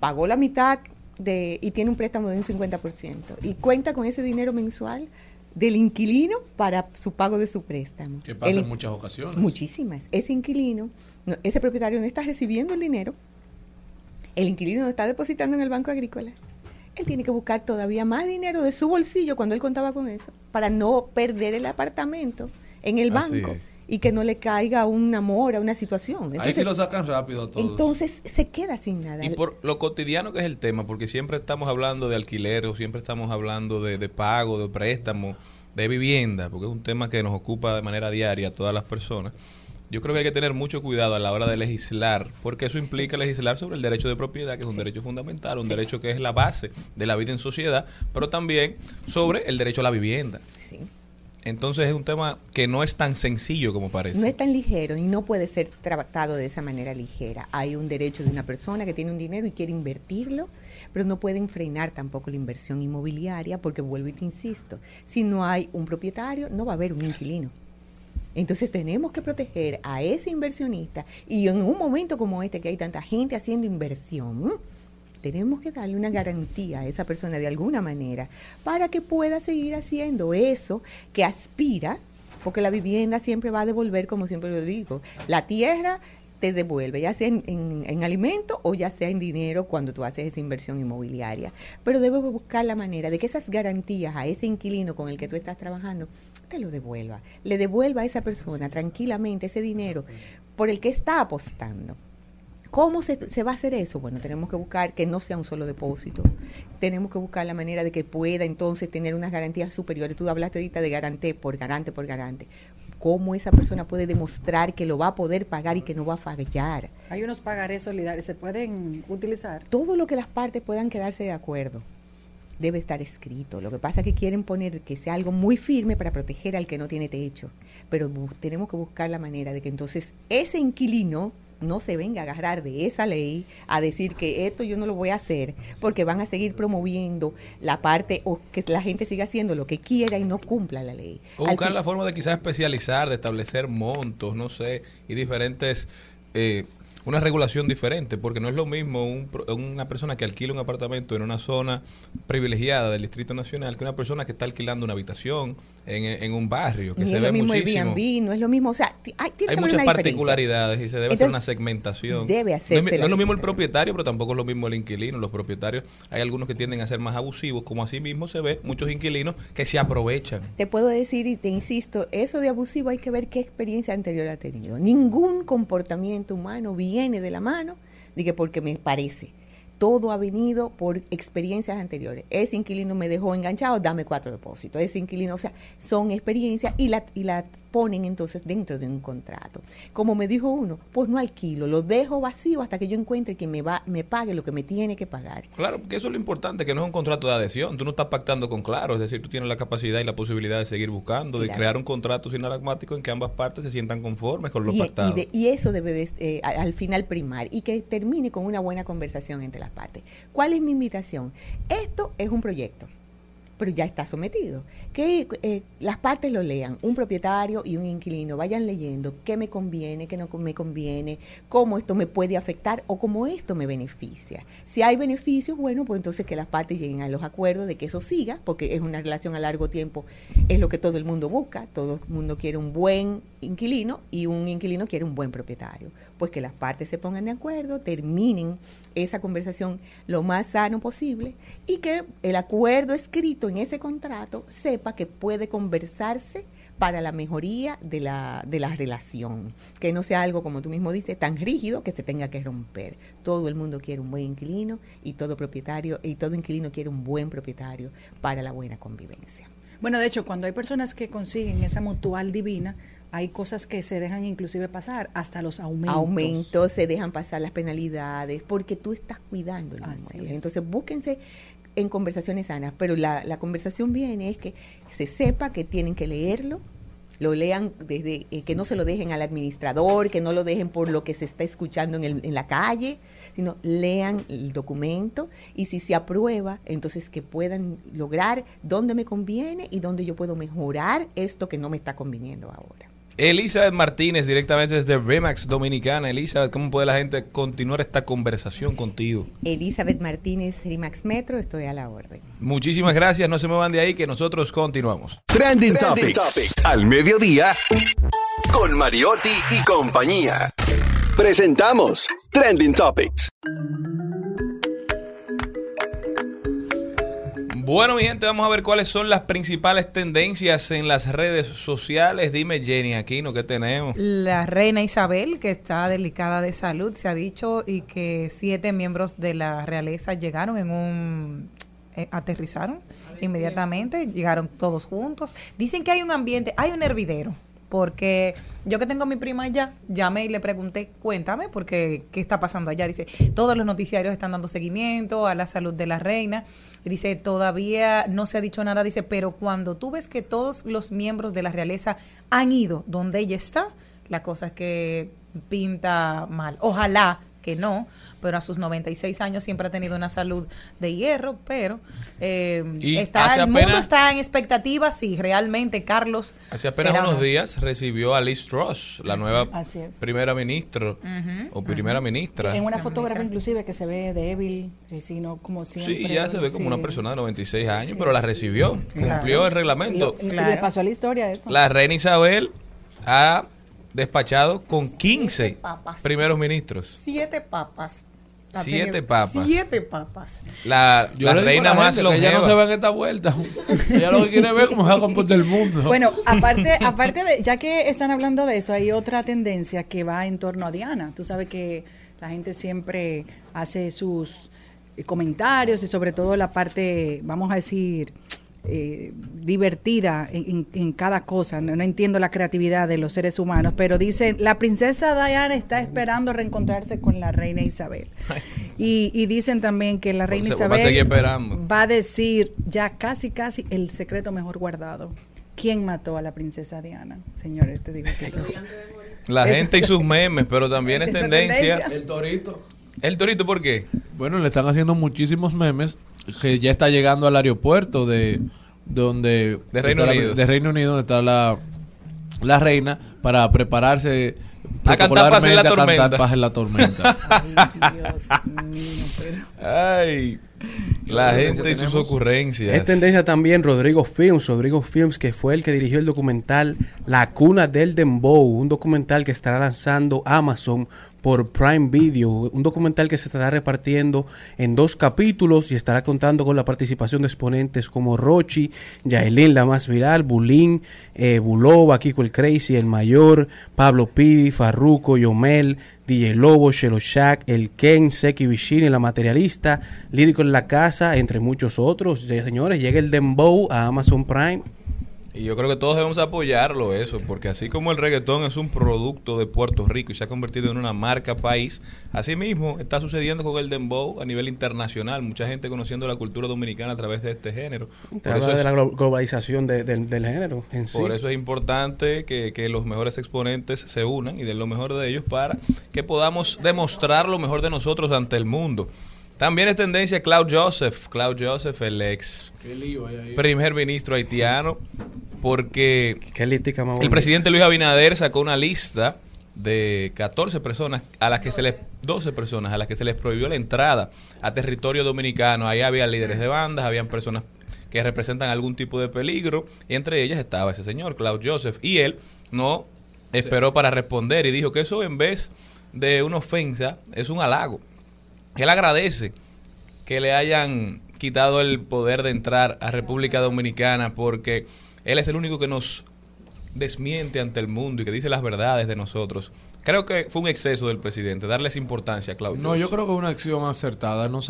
pagó la mitad de, y tiene un préstamo de un 50% y cuenta con ese dinero mensual del inquilino para su pago de su préstamo? Que pasa El- en muchas ocasiones. Muchísimas. Ese inquilino, no, ese propietario no está recibiendo el dinero, el inquilino no está depositando en el banco agrícola. Él tiene que buscar todavía más dinero de su bolsillo cuando él contaba con eso, para no perder el apartamento en el Así banco es. Y que no le caiga una mora, una situación. Ahí sí lo sacan rápido a todos. entonces se queda sin nada. Y por lo cotidiano que es el tema, porque siempre estamos hablando de alquiler o siempre estamos hablando de, de pago, de préstamo, de vivienda, porque es un tema que nos ocupa de manera diaria a todas las personas. Yo creo que hay que tener mucho cuidado a la hora de legislar, porque eso implica legislar sobre el derecho de propiedad, que es un derecho fundamental, un derecho que es la base de la vida en sociedad, pero también sobre el derecho a la vivienda. Entonces es un tema que no es tan sencillo como parece. No es tan ligero y no puede ser tratado de esa manera ligera. Hay un derecho de una persona que tiene un dinero y quiere invertirlo, pero no pueden frenar tampoco la inversión inmobiliaria porque vuelvo y te insisto, si no hay un propietario, no va a haber un inquilino. Entonces tenemos que proteger a ese inversionista y en un momento como este que hay tanta gente haciendo inversión, tenemos que darle una garantía a esa persona de alguna manera para que pueda seguir haciendo eso que aspira, porque la vivienda siempre va a devolver, como siempre lo digo, la tierra te devuelve, ya sea en, en, en alimento o ya sea en dinero cuando tú haces esa inversión inmobiliaria. Pero debes buscar la manera de que esas garantías a ese inquilino con el que tú estás trabajando te lo devuelva. Le devuelva a esa persona tranquilamente ese dinero por el que está apostando. ¿Cómo se, se, va a hacer eso? Bueno, tenemos que buscar que no sea un solo depósito. Tenemos que buscar la manera de que pueda entonces tener unas garantías superiores. Tú hablaste ahorita de garante por garante por garante. cómo esa persona puede demostrar que lo va a poder pagar y que no va a fallar. Hay unos pagarés solidarios, ¿se pueden utilizar? Todo lo que las partes puedan quedarse de acuerdo debe estar escrito. Lo que pasa es que quieren poner que sea algo muy firme para proteger al que no tiene techo. Pero tenemos que buscar la manera de que entonces ese inquilino no se venga a agarrar de esa ley a decir que esto yo no lo voy a hacer porque van a seguir promoviendo la parte o que la gente siga haciendo lo que quiera y no cumpla la ley. O buscar fin- la forma de quizás especializar, de establecer montos, no sé, y diferentes, eh, una regulación diferente, porque no es lo mismo un una persona que alquila un apartamento en una zona privilegiada del Distrito Nacional que una persona que está alquilando una habitación en, en un barrio, que ni se es ve lo mismo muchísimo. Airbnb, no es lo mismo, o sea, hay, tiene muchas una particularidades y se debe hacer una segmentación. debe no es, hacerse no es lo mismo el propietario, pero tampoco es lo mismo el inquilino. Los propietarios, hay algunos que tienden a ser más abusivos, como así mismo se ve muchos inquilinos que se aprovechan. Te puedo decir y te insisto, eso de abusivo hay que ver qué experiencia anterior ha tenido. Ningún comportamiento humano viene de la mano que porque me parece. Todo ha venido por experiencias anteriores. Ese inquilino me dejó enganchado, dame cuatro depósitos. Ese inquilino, o sea, son experiencias y la, y la ponen entonces dentro de un contrato. Como me dijo uno, pues no alquilo, lo dejo vacío hasta que yo encuentre que me, va, me pague lo que me tiene que pagar. Claro, porque eso es lo importante, que no es un contrato de adhesión. Tú no estás pactando con claro, es decir, tú tienes la capacidad y la posibilidad de seguir buscando, de crear un contrato sinalagmático en que ambas partes se sientan conformes con lo y, pactado. y de- y eso debe de, eh, al final primar y que termine con una buena conversación entre las partes. ¿Cuál es mi invitación? Esto es un proyecto, pero ya está sometido. Que eh, las partes lo lean, un propietario y un inquilino vayan leyendo qué me conviene, qué no me conviene, cómo esto me puede afectar o cómo esto me beneficia. Si hay beneficios, bueno, pues entonces que las partes lleguen a los acuerdos de que eso siga, porque es una relación a largo tiempo, es lo que todo el mundo busca, todo el mundo quiere un buen inquilino y un inquilino quiere un buen propietario. Pues que las partes se pongan de acuerdo, terminen esa conversación lo más sano posible y que el acuerdo escrito en ese contrato sepa que puede conversarse para la mejoría de la, de la relación. Que no sea algo, como tú mismo dices, tan rígido que se tenga que romper. Todo el mundo quiere un buen inquilino y todo propietario y todo inquilino quiere un buen propietario para la buena convivencia. Bueno, de hecho, cuando hay personas que consiguen esa mutual divina, hay cosas que se dejan inclusive pasar, hasta los aumentos. aumentos, se dejan pasar las penalidades, porque tú estás cuidando el inmueble. es. Entonces, búsquense en conversaciones sanas, pero la, la conversación viene es que se sepa que tienen que leerlo, lo lean desde eh, que no se lo dejen al administrador, que no lo dejen por lo que se está escuchando en, el- en la calle, sino lean el documento y si se aprueba, entonces que puedan lograr dónde me conviene y dónde yo puedo mejorar esto que no me está conviniendo ahora. Elizabeth Martínez, directamente desde Remax Dominicana. Elizabeth, ¿cómo puede la gente continuar esta conversación contigo? Elizabeth Martínez, Rimax Metro, estoy a la orden. Muchísimas gracias, no se muevan de ahí que nosotros continuamos. Trending, Topics. Al mediodía. Con Mariotti y compañía. Presentamos Trending Topics. Bueno, mi gente, vamos a ver cuáles son las principales tendencias en las redes sociales. Dime, Jenny Aquino, ¿qué tenemos? La reina Isabel, que está delicada de salud, se ha dicho, y que siete miembros de la realeza llegaron en un... eh, aterrizaron inmediatamente, llegaron todos juntos. Dicen que hay un ambiente, hay un hervidero, porque yo que tengo a mi prima allá, llamé y le pregunté, cuéntame, porque qué está pasando allá. Dice, todos los noticiarios están dando seguimiento a la salud de la reina. Dice, todavía no se ha dicho nada, dice, pero cuando tú ves que todos los miembros de la realeza han ido donde ella está, la cosa es que pinta mal. Ojalá que no, pero a sus 96 años siempre ha tenido una salud de hierro, pero eh, Y está, el mundo está en expectativa si realmente Carlos Hace apenas será unos no. días recibió a Liz Truss, la nueva primera ministra o primera ministra. En una fotografía inclusive que se ve débil, eh, sino como siempre. Sí, ya se ve como sí. una persona de 96 años, pero la recibió, cumplió el reglamento. Le pasó a la historia eso. La reina Isabel ha despachado con 15 papas. primeros ministros. Siete papas. Ha Siete papas. Siete papas. La, la reina más gente que ella no se va en esta vuelta. Ella lo que quiere ver cómo se comporta el mundo. Bueno, aparte, aparte de, ya que están hablando de esto, hay otra tendencia que va en torno a Diana. Tú sabes que la gente siempre hace sus eh, comentarios y sobre todo la parte, vamos a decir, eh, divertida en, en- en cada cosa. No, no entiendo la creatividad de los seres humanos, pero dice, la princesa Diana está esperando reencontrarse con la reina Isabel. Y, y dicen también que la reina Se- va a Isabel va a decir ya casi, casi el secreto mejor guardado. ¿Quién mató a la princesa Diana? Señores, te digo que La gente y sus memes, pero también *laughs* es tendencia. tendencia. El torito. ¿El torito por qué? Bueno, le están haciendo muchísimos memes que ya está llegando al aeropuerto de donde De Reino está la- Unido. de Reino Unido donde está la la reina para prepararse A cantar Paz en la protocolarmente a cantar tormenta. Paz en la tormenta. *laughs* Ay, la gente y sus ocurrencias. Es tendencia también Rodrigo Films, Rodrigo Films que fue el que dirigió el documental La cuna del Dembow, un documental que estará lanzando Amazon por Prime Video, un documental que se estará repartiendo en dos capítulos y estará contando con la participación de exponentes como Rochi, Yaelin, la más viral, Bulín, eh, Bulova, Kiko el Crazy, El Mayor, Pablo Pidi, Farruko, Yomel, DJ Lobo, Shelo Shack, El Ken, Seki Bishini, La Materialista, Lírico en la Casa, entre muchos otros. Señores, llega el Dembow a Amazon Prime. Y yo creo que todos debemos apoyarlo eso, porque así como el reggaetón es un producto de Puerto Rico y se ha convertido en una marca país, así mismo está sucediendo con el dembow a nivel internacional, mucha gente conociendo la cultura dominicana a través de este género. Por eso, de la glo- globalización de- del- del género en sí. por eso es importante que, que los mejores exponentes se unan y den lo mejor de ellos para que podamos demostrar lo mejor de nosotros ante el mundo. También es tendencia Claude Joseph, Claude Joseph, el ex Qué lío hay ahí. primer ministro haitiano, porque Qué lística más el presidente Luis Abinader sacó una lista de 14 personas a las que se les 12 personas a las que se les prohibió la entrada a territorio dominicano. Ahí había líderes de bandas, habían personas que representan algún tipo de peligro y entre ellas estaba ese señor Claude Joseph y él no esperó para responder y dijo que eso en vez de una ofensa es un halago. Él agradece que le hayan quitado el poder de entrar a República Dominicana porque él es el único que nos desmiente ante el mundo y que dice las verdades de nosotros. Creo que fue un exceso del presidente darles importancia Claudio. No, yo creo que una acción acertada. No,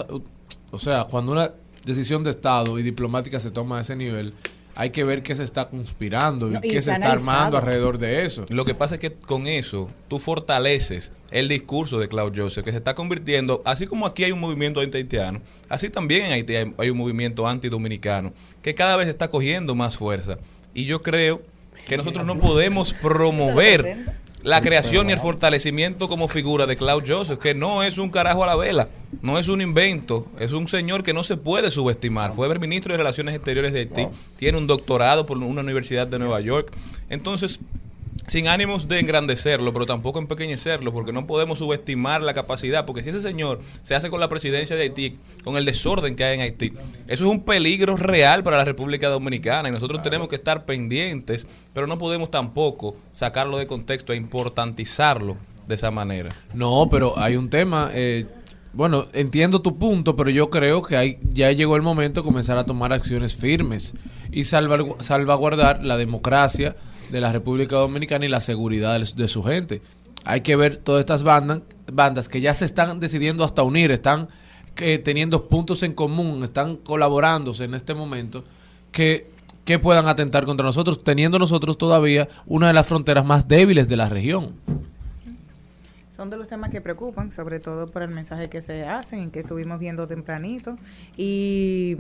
o sea, cuando una decisión de Estado y diplomática se toma a ese nivel, hay que ver qué se está conspirando y No, y qué se está armando alrededor de eso. Lo que pasa es que con eso tú fortaleces el discurso de Claude Joseph, que se está convirtiendo, así como aquí hay un movimiento anti-haitiano, así también en Haití hay, hay un movimiento anti-dominicano, que cada vez está cogiendo más fuerza. Y yo creo que nosotros no podemos *laughs* promover la creación y el fortalecimiento como figura de Claude Joseph, que no es un carajo a la vela, no es un invento, es un señor que no se puede subestimar. Fue ministro de Relaciones Exteriores de Haití, tiene un doctorado por una universidad de Nueva York. Entonces, sin ánimos de engrandecerlo, pero tampoco empequeñecerlo, porque no podemos subestimar la capacidad, porque si ese señor se hace con la presidencia de Haití, con el desorden que hay en Haití, eso es un peligro real para la República Dominicana y nosotros tenemos que estar pendientes, pero no podemos tampoco sacarlo de contexto e importantizarlo de esa manera. No, pero hay un tema. eh, bueno, entiendo tu punto, pero yo creo que hay, ya llegó el momento de comenzar a tomar acciones firmes y salvagu- salvaguardar la democracia de la República Dominicana y la seguridad de, su gente. Hay que ver todas estas bandas, bandas que ya se están decidiendo hasta unir, están eh, teniendo puntos en común, están colaborándose en este momento, que, que puedan atentar contra nosotros, teniendo nosotros todavía una de las fronteras más débiles de la región. Son de los temas que preocupan, sobre todo por el mensaje que se hacen, que estuvimos viendo tempranito. Y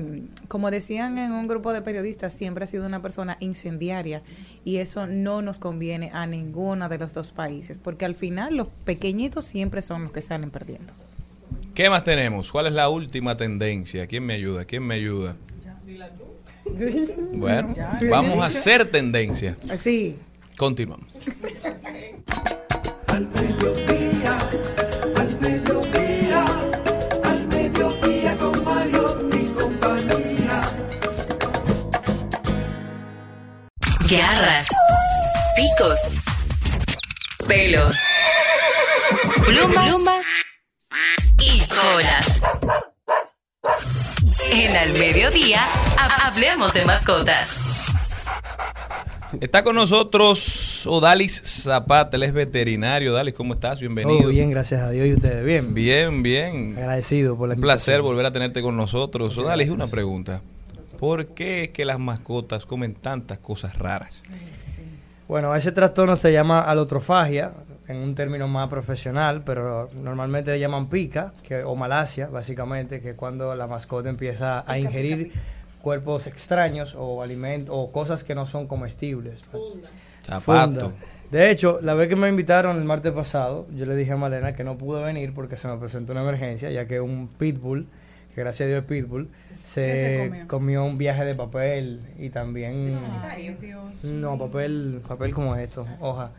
como decían en un grupo de periodistas, siempre ha sido una persona incendiaria y eso no nos conviene a ninguno de los dos países, porque al final los pequeñitos siempre son los que salen perdiendo. ¿Qué más tenemos? ¿Cuál es la última tendencia? ¿Quién me ayuda? ¿Quién me ayuda? Bueno, vamos a hacer tendencia. Sí. Continuamos. *laughs* Garras, picos, pelos, plumas, plumas y colas. En Al Mediodía, ha- hablemos de mascotas. Está con nosotros Odalis Zapata, él es veterinario. Odalis, ¿cómo estás? Bienvenido. Todo bien, gracias a Dios y ustedes bien. Bien, bien. Agradecido por la Un placer volver a tenerte con nosotros. Odalis, una pregunta. ¿Por qué es que las mascotas comen tantas cosas raras? Bueno, ese trastorno se llama alotrofagia, en un término más profesional, pero normalmente le llaman pica que, o malasia, básicamente, que es cuando la mascota empieza a ingerir cuerpos extraños o alimentos o cosas que no son comestibles. Zapato. Funda. De hecho, la vez que me invitaron el martes pasado, yo le dije a Malena que no pude venir porque se me presentó una emergencia, ya que un pitbull, que gracias a Dios es pitbull, se, se comió? comió? un viaje de papel y también... Ay, Dios. No, papel, papel como esto, hoja.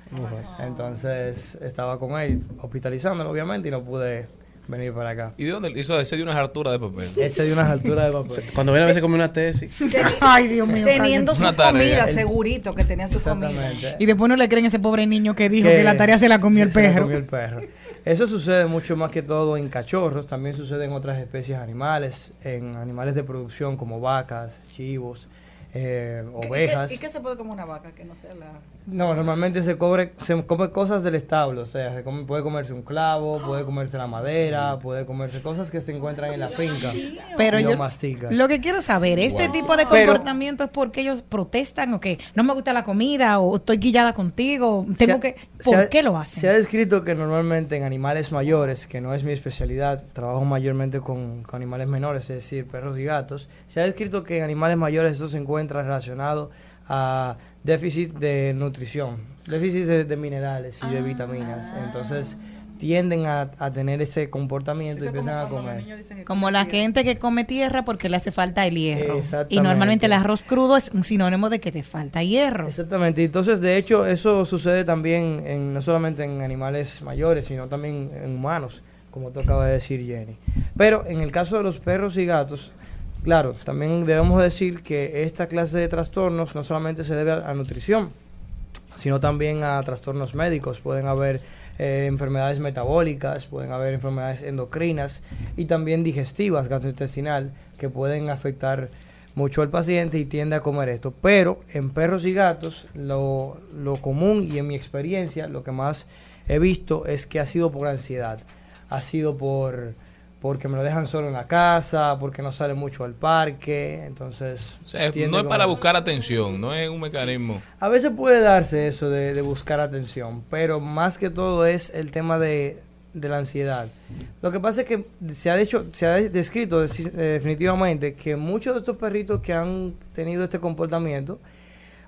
Entonces estaba con él, hospitalizándolo obviamente y no pude venir para acá. ¿Y de dónde hizo ese de unas alturas de papel? Él se dio unas alturas de papel. *laughs* Cuando viene a veces come una tesis. *laughs* Ay, Dios mío. Teniendo su tarea. comida, segurito que tenía su comida. Exactamente. Y después no le creen a ese pobre niño que dijo Que- que la tarea se la comió el se la perro. comió el perro. *laughs* Eso sucede mucho más que todo en cachorros, también sucede en otras especies animales, en animales de producción como vacas, chivos, eh, ovejas. ¿Y qué se puede comer una vaca que no sea la.? No, normalmente se, cobre, se come cosas del establo, o sea, se come- puede comerse un clavo, puede comerse la madera, puede comerse cosas que se encuentran en la finca Pero y lo yo mastica. lo que quiero saber, ¿este Wow. tipo de Pero- comportamiento es porque ellos protestan o qué? No me gusta la comida o estoy guillada contigo, tengo ha- que... ¿Por ha- qué lo hacen? Se ha descrito que normalmente en animales mayores, que no es mi especialidad, trabajo mayormente con, con animales menores, es decir, perros y gatos, se ha descrito que en animales mayores esto se encuentra relacionado a déficit de nutrición, déficit de, de minerales y de vitaminas. Entonces tienden a, a tener ese comportamiento y empiezan a comer. Como la gente que come tierra porque le hace falta el hierro. Y normalmente el arroz crudo es un sinónimo de que te falta hierro. Exactamente, entonces de hecho eso sucede también en, no solamente en animales mayores, sino también en humanos, como tú acabas de decir Jenny. Pero en el caso de los perros y gatos, claro, también debemos decir que esta clase de trastornos no solamente se debe a, nutrición, sino también a trastornos médicos. Pueden haber eh, enfermedades metabólicas, pueden haber enfermedades endocrinas y también digestivas, gastrointestinal, que pueden afectar mucho al paciente y tiende a comer esto. Pero en perros y gatos, lo, lo común y en mi experiencia, lo que más he visto es que ha sido por ansiedad. Ha sido por porque me lo dejan solo en la casa, porque no sale mucho al parque, entonces... O sea, tiende no es como- para buscar atención, no es un mecanismo. a veces puede darse eso de, de buscar atención, pero más que todo es el tema de, de la ansiedad. Lo que pasa es que se ha, dicho, se ha descrito eh, definitivamente que muchos de estos perritos que han tenido este comportamiento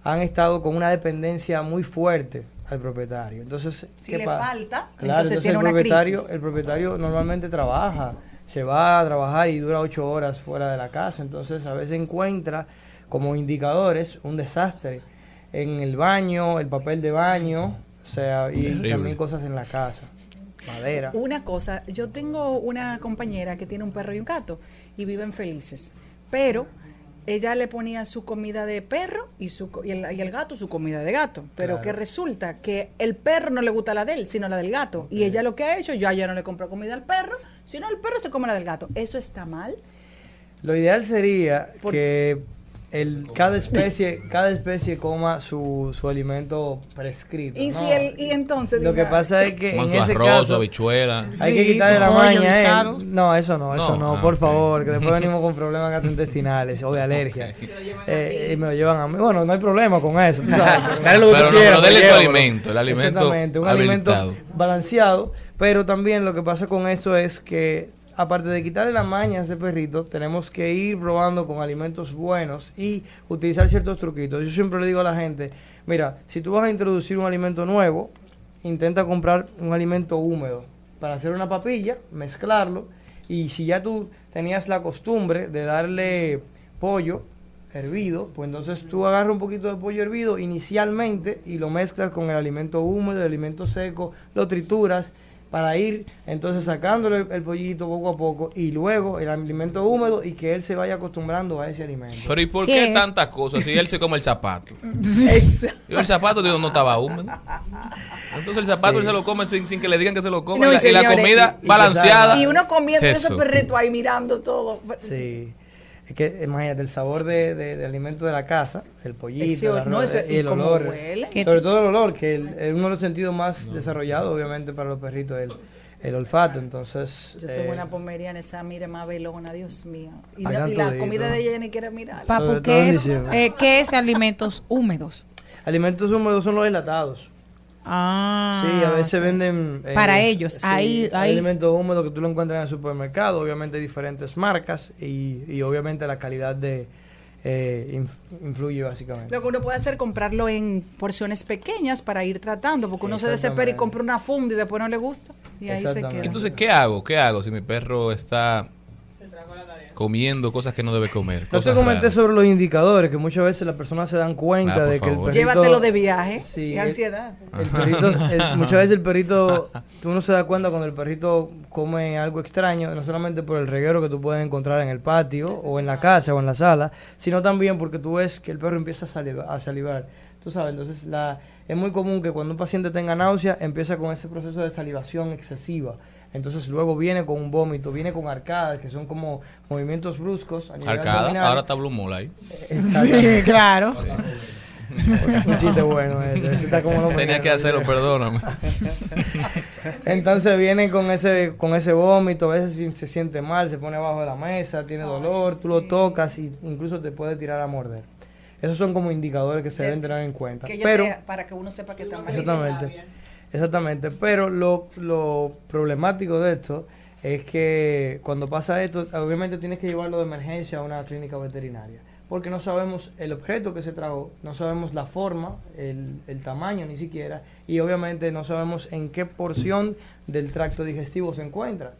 han estado con una dependencia muy fuerte al propietario. Entonces, Si ¿qué le pasa? falta, Claro, entonces entonces tiene el una propietario, crisis. el propietario normalmente trabaja, se va a trabajar y dura ocho horas fuera de la casa, entonces a veces encuentra como indicadores un desastre en el baño, el papel de baño, o sea, y Terrible. también cosas en la casa, madera. Una cosa, yo tengo una compañera que tiene un perro y un gato y viven felices, pero ella le ponía su comida de perro y, su, y, el, y el gato su comida de gato, pero Claro. que resulta que el perro no le gusta la de él, sino la del gato. Y ella lo que ha hecho, ya ya no le compra comida al perro, sino el perro se come la del gato. ¿Eso está mal? Lo ideal sería que el, cada especie cada especie coma su, su alimento prescrito. Y ¿no? si el, y entonces Lo que pasa es que Con en su ese arroz, caso habichuela. hay que quitarle la maña. ¿eh? No, eso no, eso No, no, ah, por favor, que después *laughs* venimos con problemas gastrointestinales o de alergia. Eh, y me lo llevan a mí. Bueno, no hay problema con eso. tú sabes, Dale lo que tú quieras, pero dele su alimento, el alimento Exactamente, un alimento balanceado. Pero también lo que pasa con esto es que, aparte de quitarle la maña a ese perrito, tenemos que ir probando con alimentos buenos y utilizar ciertos truquitos. Yo siempre le digo a la gente, mira, si tú vas a introducir un alimento nuevo, intenta comprar un alimento húmedo para hacer una papilla, mezclarlo y si ya tú tenías la costumbre de darle pollo hervido, pues entonces tú agarras un poquito de pollo hervido inicialmente y lo mezclas con el alimento húmedo, el alimento seco, lo trituras para ir entonces sacándole el, el pollito poco a poco y luego el alimento húmedo y que él se vaya acostumbrando a ese alimento. Pero ¿y por ¿Qué tantas cosas si él se come el zapato? *laughs* Exacto. Y el zapato digo, no estaba húmedo. Entonces el zapato Sí. él se lo come sin, sin que le digan que se lo come. No, y, la, y la señores, comida y- balanceada. Y uno comiendo ese perrito ahí mirando todo. Sí. Es que imagínate el sabor de, de, de alimento de la casa, el pollito, Ese el arroz, no, ese- y el olor. huele. Sobre todo el olor, que el- es uno de los sentidos más desarrollados, obviamente, para los perritos. El, el olfato. Entonces, Yo eh, tengo una pomeriana, esa mira más velona, Dios mío. Y, la, y la comida ¿no? de ella ni quiere mirar. Papu, ¿qué en es, eh, ¿qué es alimentos húmedos? alimentos húmedos son los enlatados. Ah, Sí, a veces venden... eh, Para ellos, sí, ahí- hay ahí- alimentos húmedos que tú lo encuentras en el supermercado, obviamente hay diferentes marcas y, y obviamente la calidad de eh, inf- influye básicamente. Lo que uno puede hacer es comprarlo en porciones pequeñas para ir tratando, porque uno se desespera y compra una funda y después no le gusta. Y ahí se queda. Entonces, ¿qué hago? ¿Qué hago si mi perro está comiendo cosas que no debe comer? No te comenté raras? sobre los indicadores, que muchas veces las personas se dan cuenta Ah, de que el perrito... Llévatelo de viaje Sí, el- ansiedad. El perrito, el- muchas veces el perrito, *laughs* tú no se da cuenta cuando el perrito come algo extraño, no solamente por el reguero que tú puedes encontrar en el patio o en la casa o en la sala, sino también porque tú ves que el perro empieza a salivar. A salivar. Tú sabes, entonces la, es muy común que cuando un paciente tenga náusea, empieza con ese proceso de salivación excesiva. Entonces luego viene con un vómito, viene con arcadas, que son como movimientos bruscos. A nivel Arcada, abdominal. ahora está Blue Mole ahí. Exactamente. Sí, *laughs* claro. *laughs* Un chiste bueno ese, ese está como lo Tenía que hacerlo, perdóname. *laughs* Entonces viene con ese con ese vómito, a veces si- se siente mal, se pone abajo de la mesa, tiene dolor, tú lo tocas y incluso te puede tirar a morder. Esos son como indicadores que se deben tener en cuenta. Que Pero te- para que uno sepa que está mal. Exactamente. Exactamente. Pero lo, problemático de esto es que cuando pasa esto, obviamente tienes que llevarlo de emergencia a una clínica veterinaria. Porque no sabemos el objeto que se trajo, no sabemos la forma, el, el tamaño ni siquiera, y obviamente no sabemos en qué porción del tracto digestivo se encuentra.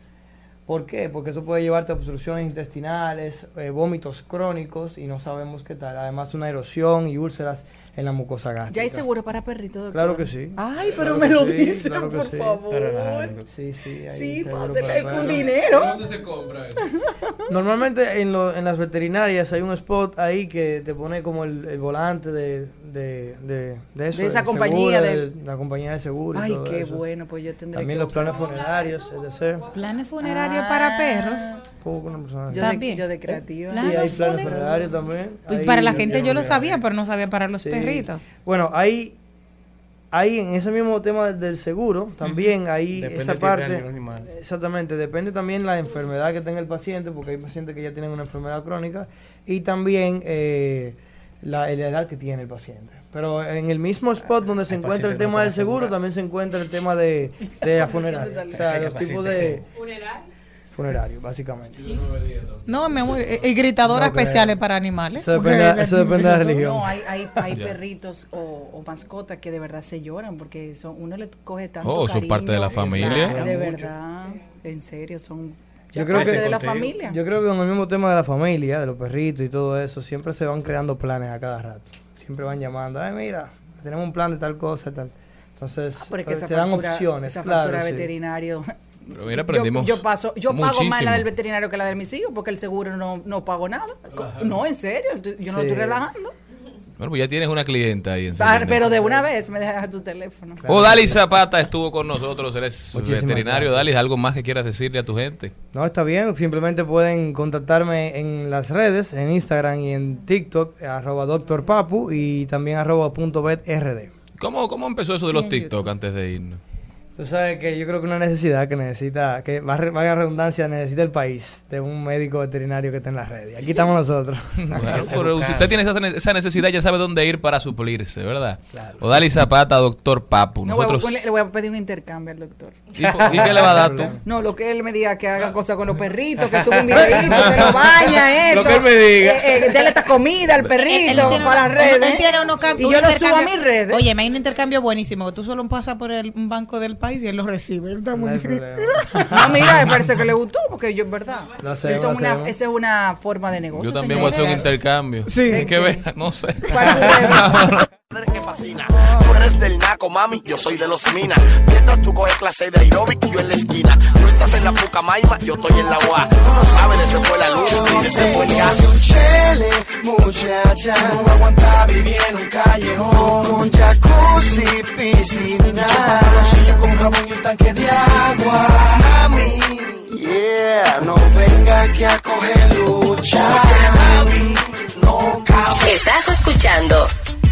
¿Por qué? Porque eso puede llevarte a obstrucciones intestinales, eh, vómitos crónicos y no sabemos qué tal. Además, una erosión y úlceras en la mucosa gástrica. ¿Ya hay seguro para perritos, doctor? Claro que sí. Ay, pero Claro me lo sí, dicen, claro por sí. favor. Sí, sí. hay Sí, para con dinero. ¿Dónde se compra eso? *laughs* Normalmente en, lo- en las veterinarias hay un spot ahí que te pone como el, el volante de, de, de, de eso. De esa compañía seguro, del- de la compañía de seguro. y Ay, todo qué eso. bueno, pues yo tendré También que los planes funerarios, etc. Planes funerarios Ah. para perros. Una persona- Yo de, También. yo de creativa. Sí, hay planes funerarios también. Pues Hay- para la gente yo lo sabía, pero no sabía para los Sí. perritos. Bueno, hay, hay en ese mismo tema del- seguro, también hay Depende esa del tipo de parte. Exactamente, depende también la enfermedad que tenga el paciente, porque hay pacientes que ya tienen una enfermedad crónica, y también eh, la, la edad que tiene el paciente. Pero en el mismo spot donde se Hay encuentra el tema no del seguro, asegurar. también se encuentra el tema de, de la *laughs* funeraria. O sea, los tipos de funerario, básicamente. No, mi amor, y, y gritadoras No especiales para animales. Eso depende- eso depende de la religión. No, hay, hay, *laughs* hay perritos o, o mascotas que de verdad se lloran porque son, uno le coge tanto Oh, son parte de la familia. De verdad, en serio, son Yo creo que de la familia. Yo creo que con el mismo tema de la familia, de los perritos y todo eso, siempre se van creando planes a cada rato. Siempre van llamando, ay, mira, tenemos un plan de tal cosa, tal. Entonces, Porque eh, esa te dan opciones. Esa claro, factura de sí. veterinario. Pero mira, aprendimos yo, yo paso, yo pago más la del veterinario que la del mis hijos porque el seguro no, no pago nada. No, en serio, yo no Sí. estoy relajando. Bueno, pues ya tienes una clienta ahí en Ah, pero de una vez me dejas tu teléfono. Oh, Dalis Zapata estuvo con nosotros, eres Muchísimas veterinario. gracias. Dalis, ¿algo más que quieras decirle a tu gente? No, está bien. Simplemente pueden contactarme en las redes, en Instagram y en TikTok, arroba doctor Papu y también arroba punto bet RD. ¿Cómo, ¿Cómo empezó eso de los TikTok antes de irnos? Tú sabes que yo creo que una necesidad que necesita, que va a redundancia, necesita el país de un médico veterinario que esté en las redes. Aquí estamos nosotros. Claro, *laughs* pero si usted tiene esa, esa necesidad, ya sabe dónde ir para suplirse, ¿verdad? O Dalis Zapata, doctor Papu. No, voy a- le voy a pedir un intercambio al doctor. ¿Y, y qué le va a dar tú? No, lo que él me diga que haga cosas con los perritos, que suba un videito, que lo baña, *laughs* esto. Lo que él me diga. Eh, eh, esta comida al perrito tiene para las uno- redes. Él tiene uno cam- y yo lo subo a mis redes. Oye, me hay un intercambio buenísimo. que Tú solo pasas por el, un banco del país y él lo recibe. Él está No muy problema. *laughs* No, mira, me parece que le gustó, porque yo, en verdad. Lo hacemos, Eso es lo una, esa es una forma de negocio. Yo también voy a hacer un intercambio. Sí. Hay que ver, no sé. *laughs* que fascina. Tú eres del naco, mami, yo soy de los minas. Mientras tú coges clase de aeróbic, yo en la esquina. Tú estás en la Pucamaima, yo estoy en la UA. Tú no sabes, de ese fue la luz y de ese fue el gas. un chele, muchacha. No aguanta vivir en un callejón. Con jacuzzi, piscina. Bolsillo con jabón y un tanque de agua. Mami, yeah, no venga aquí a coger lucha. mami, no cabe. Estás escuchando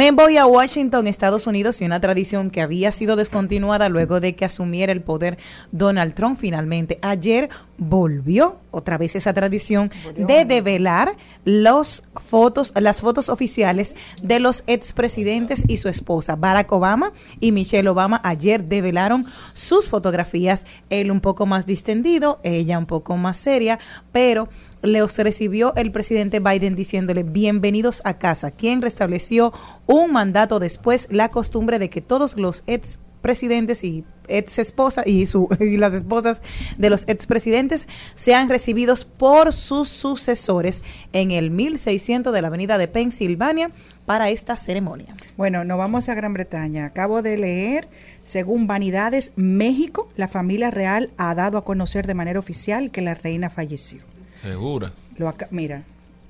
Me voy a Washington, Estados Unidos, y una tradición que había sido descontinuada luego de que asumiera el poder Donald Trump finalmente. Ayer volvió otra vez esa tradición de develar los fotos, las fotos oficiales de los expresidentes y su esposa. Barack Obama y Michelle Obama ayer develaron sus fotografías, él un poco más distendido, ella un poco más seria, pero los recibió el presidente Biden diciéndole bienvenidos a casa, quien restableció un mandato después la costumbre de que todos los ex presidentes y ex esposas y, *laughs* y las esposas de los expresidentes sean recibidos por sus sucesores en el 1600 de la avenida de Pensilvania para esta ceremonia. Bueno, nos vamos a Gran Bretaña. Acabo de leer, según Vanidades, México, la familia real ha dado a conocer de manera oficial que la reina falleció. Segura. Lo aca- mira,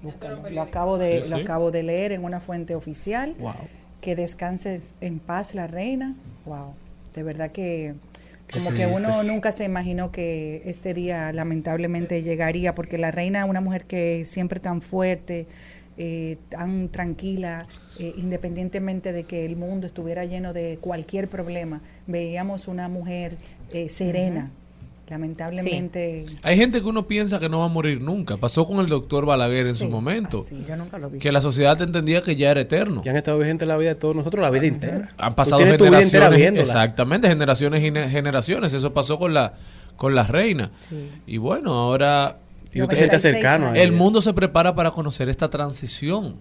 búscalo. lo acabo de Sí, lo sí. acabo de leer en una fuente oficial. Wow. Que descanse en paz la reina. Wow, de verdad que como que uno nunca se imaginó que este día lamentablemente llegaría porque la reina una mujer que siempre tan fuerte, eh, tan tranquila, eh, independientemente de que el mundo estuviera lleno de cualquier problema, veíamos una mujer eh, serena. Lamentablemente Hay gente que uno piensa que no va a morir nunca. Pasó con el doctor Balaguer en Sí, su momento. así, yo nunca lo vi. Que la sociedad entendía que ya era eterno. Ya han estado vigentes la vida de todos nosotros, la vida entera. Han Tú pasado tienes tu vida entera generaciones. Exactamente, generaciones y ne- generaciones. Eso pasó con la, con la reina. Y bueno, ahora. Y tú te sientes cercano a El mundo se prepara para conocer esta transición.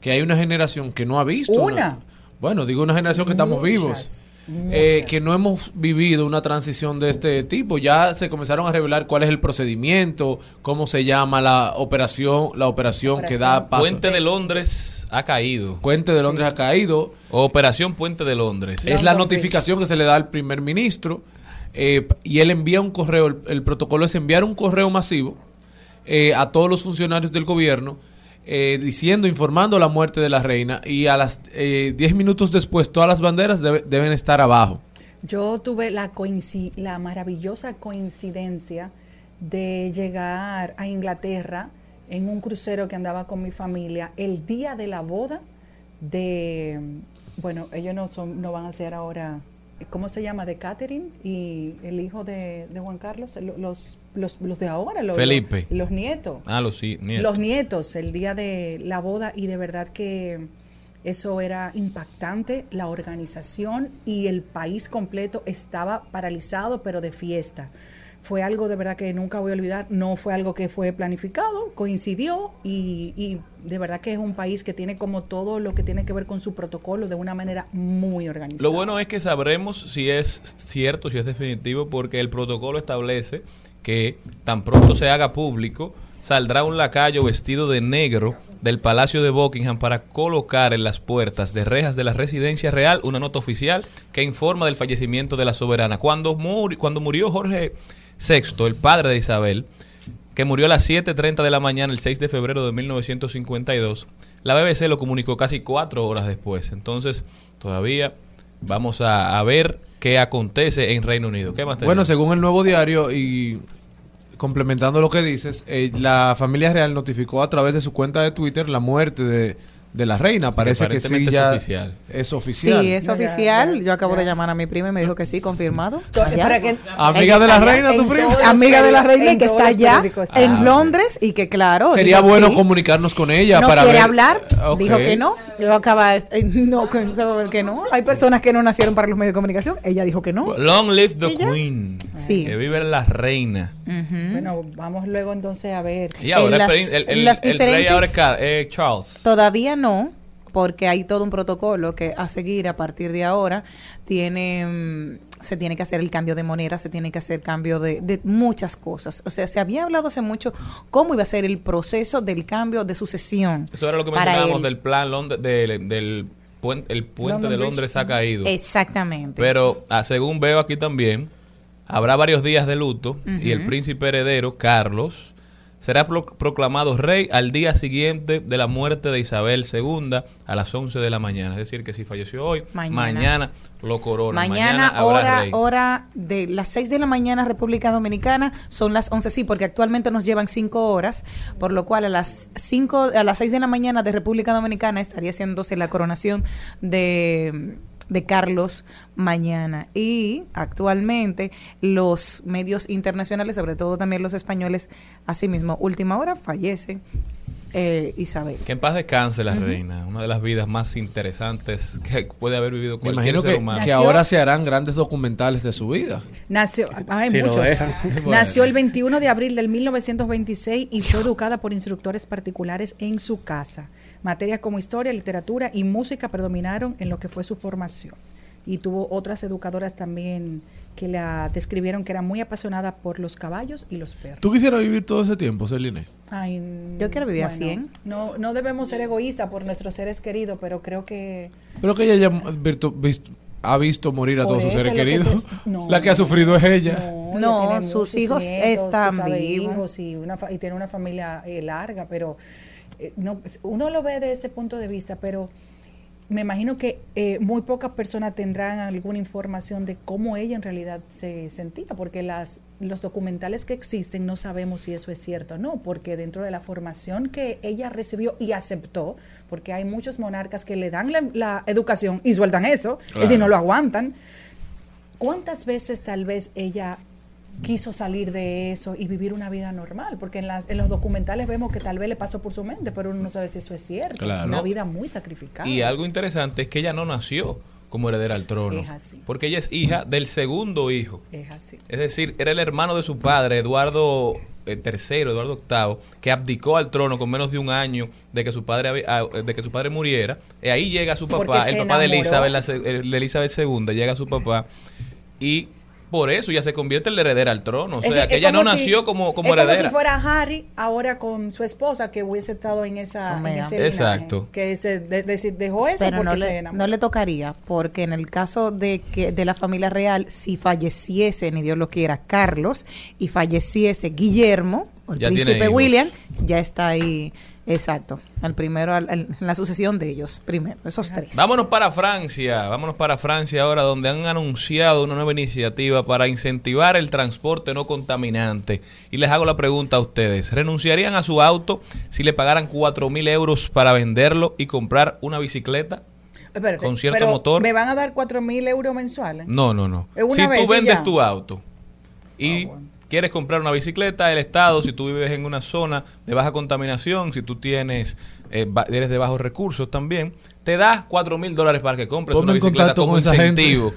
Que hay una generación que no ha visto. Una. Bueno, digo una generación que estamos Muchas, vivos. Eh, que no hemos vivido una transición de este tipo. Ya se comenzaron a revelar cuál es el procedimiento, cómo se llama la operación, la operación, que da paso. Puente de Londres ha caído. Puente de Londres ha caído. Operación Puente de Londres. Es la notificación que se le da al primer ministro eh, y él envía un correo, el, el protocolo es enviar un correo masivo eh, a todos los funcionarios del gobierno eh, diciendo, informando la muerte de la reina y a las 10 minutos después todas las banderas debe- deben estar abajo. Yo tuve la, la maravillosa coincidencia de llegar a Inglaterra en un crucero que andaba con mi familia el día de la boda de, bueno, ellos no son, no van a ser ahora, ¿cómo se llama? De Catherine y el hijo de, de Juan Carlos, lo- los, los, los de ahora, los, Felipe. los, los nietos. Ah, los sí, nietos. Los nietos, el día de la boda, y de verdad que eso era impactante, la organización y el país completo estaba paralizado, pero de fiesta. Fue algo de verdad que nunca voy a olvidar, no fue algo que fue planificado, coincidió y, y de verdad que es un país que tiene como todo lo que tiene que ver con su protocolo de una manera muy organizada. Lo bueno es que sabremos si es cierto, si es definitivo, porque el protocolo establece que tan pronto se haga público, saldrá un lacayo vestido de negro del Palacio de Buckingham para colocar en las puertas de rejas de la residencia real una nota oficial que informa del fallecimiento de la soberana. Cuando, muri- cuando murió Jorge VI, el padre de Isabel, que murió a las 7.30 de la mañana el 6 de febrero de 1952, la BBC lo comunicó casi cuatro horas después. Entonces, todavía vamos a, a ver qué acontece en Reino Unido. ¿Qué más Bueno, según el nuevo diario y complementando lo que dices, eh, la familia real notificó a través de su cuenta de Twitter la muerte de, de la reina. Sí, Parece que sí aparentemente es ya oficial. es oficial. Sí, es oficial. Yo acabo de llamar a mi prima y me dijo que sí, confirmado. Allá. que- Amiga de la reina, tu prima. Amiga de la reina y que está allá en Ah, Londres y que claro. Sería dijo bueno sí. comunicarnos con ella no para quiere ver- hablar, dijo que no. Lo acaba de- no, que, que no. Hay personas que no nacieron para los medios de comunicación. Ella dijo que no. Long live the ¿Ella? Queen. Sí. Que vive la reina. Bueno, vamos luego entonces a ver. Y ahora En las- el- el- en las el rey diferentes- ahora es eh, Charles. Todavía no, porque hay todo un protocolo que a seguir a partir de ahora. Tiene, mm, se tiene que hacer el cambio de moneda, se tiene que hacer cambio de, de muchas cosas. O sea, se había hablado hace mucho cómo iba a ser el proceso del cambio de sucesión. Eso era lo que mencionábamos del plan Lond- del, del puen- el puente London de Bridge. Londres ha caído. Exactamente. Pero ah, según veo aquí también, habrá varios días de luto y el príncipe heredero, Carlos, será pro- proclamado rey al día siguiente de la muerte de Isabel II a las 11 de la mañana. Es decir, que si falleció hoy, Mañana. mañana, lo corona. Mañana, hora, rey. hora de las 6 de la mañana, República Dominicana, son las 11, sí, porque actualmente nos llevan 5 horas, por lo cual a las 5, a las 6 de la mañana de República Dominicana estaría haciéndose la coronación de, de Carlos mañana. Y actualmente los medios internacionales, sobre todo también los españoles, asimismo, última hora fallece eh, Isabel. Que en paz descanse la reina, una de las vidas más interesantes que puede haber vivido Me cualquier imagino ser que, humano. que ahora se harán grandes documentales de su vida. Nació, hay Si muchos. *laughs* Nació el 21 de abril del 1926 y fue educada por instructores particulares en su casa. Materias como historia, literatura y música predominaron en lo que fue su formación. Y tuvo otras educadoras también que la describieron que era muy apasionada por los caballos y los perros. ¿Tú quisieras vivir todo ese tiempo, Celine? Ay, Yo quiero vivir bueno, 100. No, no debemos ser egoístas por nuestros seres queridos, pero creo que Pero que ella ya ha visto, visto- ha visto morir a todos sus seres que queridos. *laughs* no. La que ha sufrido es ella. No, sus hijos están sabes, vivos. hijos y, una fa- y tiene una familia eh, larga, pero eh, no, uno lo ve de ese punto de vista, pero me imagino que eh, muy pocas personas tendrán alguna información de cómo ella en realidad se sentía, porque las, los documentales que existen no sabemos si eso es cierto o no, porque dentro de la formación que ella recibió y aceptó, porque hay muchos monarcas que le dan la, la educación y sueltan eso, y si Claro. no lo aguantan. ¿Cuántas veces tal vez ella quiso salir de eso y vivir una vida normal? Porque en, las, en los documentales vemos que tal vez le pasó por su mente, pero uno no sabe si eso es cierto. Claro. Una vida muy sacrificada. Y algo interesante es que ella no nació como heredera al trono. Es así. Porque ella es hija del segundo hijo. Es así. Es decir, era el hermano de su padre, Eduardo III, Eduardo VIII, que abdicó al trono con menos de un año de que su padre ah, de que su padre muriera. Y ahí llega su papá, el papá de. Elizabeth, la, de Elizabeth II, llega su papá y por eso ya se convierte en la heredera al trono. O sea, es que ella no como si- nació como, como es como heredera. si fuera Harry ahora con su esposa que hubiese estado en esa en Meghan. ese linaje, Exacto. que se de- de- dejó eso pero porque no se le, enamoró. no le tocaría, porque en el caso de que de la familia real, si falleciese, ni Dios lo quiera, Carlos, y falleciese Guillermo, o el Ya príncipe. William, ya está ahí, exacto, al primero, al- al- en la sucesión de ellos, primero, esos tres. Vámonos para Francia, vámonos para Francia ahora, donde han anunciado una nueva iniciativa para incentivar el transporte no contaminante. Y les hago la pregunta a ustedes, ¿renunciarían a su auto si le pagaran 4 mil euros para venderlo y comprar una bicicleta? Espérate, con cierto pero motor. ¿Me van a dar cuatro mil euros mensuales? No, no, no. Si vez tú vendes ya. tu auto y quieres comprar una bicicleta, el Estado, si tú vives en una zona de baja contaminación, si tú tienes, eh, eres de bajos recursos también, te da 4 mil dólares para que compres Ponme una bicicleta como con esa gente. incentivo.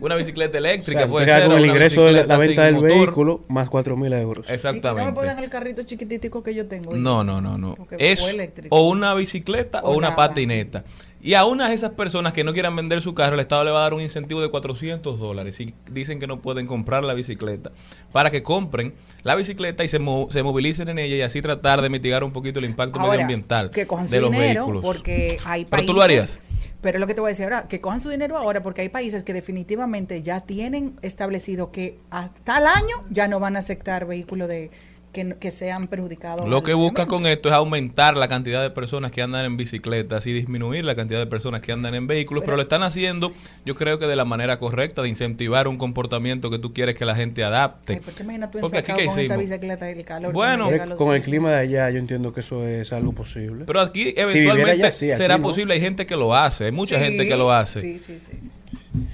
una bicicleta eléctrica O sea, puede ser. con el ingreso de la, venta del motor. vehículo más 4 mil euros. ¿No me Exactamente. pueden el carrito chiquititico que yo tengo? No, no, no, no. Es fue eléctrico. o una bicicleta o, O una nada. patineta. Y a unas de esas personas que no quieran vender su carro, el Estado le va a dar un incentivo de 400 dólares. Y dicen que no pueden comprar la bicicleta. Para que compren la bicicleta y se, mo- se movilicen en ella y así tratar de mitigar un poquito el impacto Ahora, medioambiental que cojan su de los dinero vehículos. porque hay países Pero tú lo harías. pero es lo que te voy a decir ahora que cojan su dinero ahora porque hay países que definitivamente ya tienen establecido que hasta el año ya no van a aceptar vehículos de que, no- que sean perjudicados Lo que busca con esto es aumentar la cantidad de personas que andan en bicicletas y disminuir la cantidad de personas que andan en vehículos, pero, Pero- lo están haciendo yo creo que de la manera correcta, de incentivar un comportamiento que tú quieres que la gente adapte. Ay, te imaginas tú Porque aquí ensacado ¿qué con esa hicimos? bicicleta y el calor Bueno. los Con el clima de allá, yo entiendo que eso es algo posible. Pero aquí Si eventualmente allá, sí, aquí será no. posible, hay gente que lo hace, hay mucha Sí, gente que lo hace. Sí, sí, sí.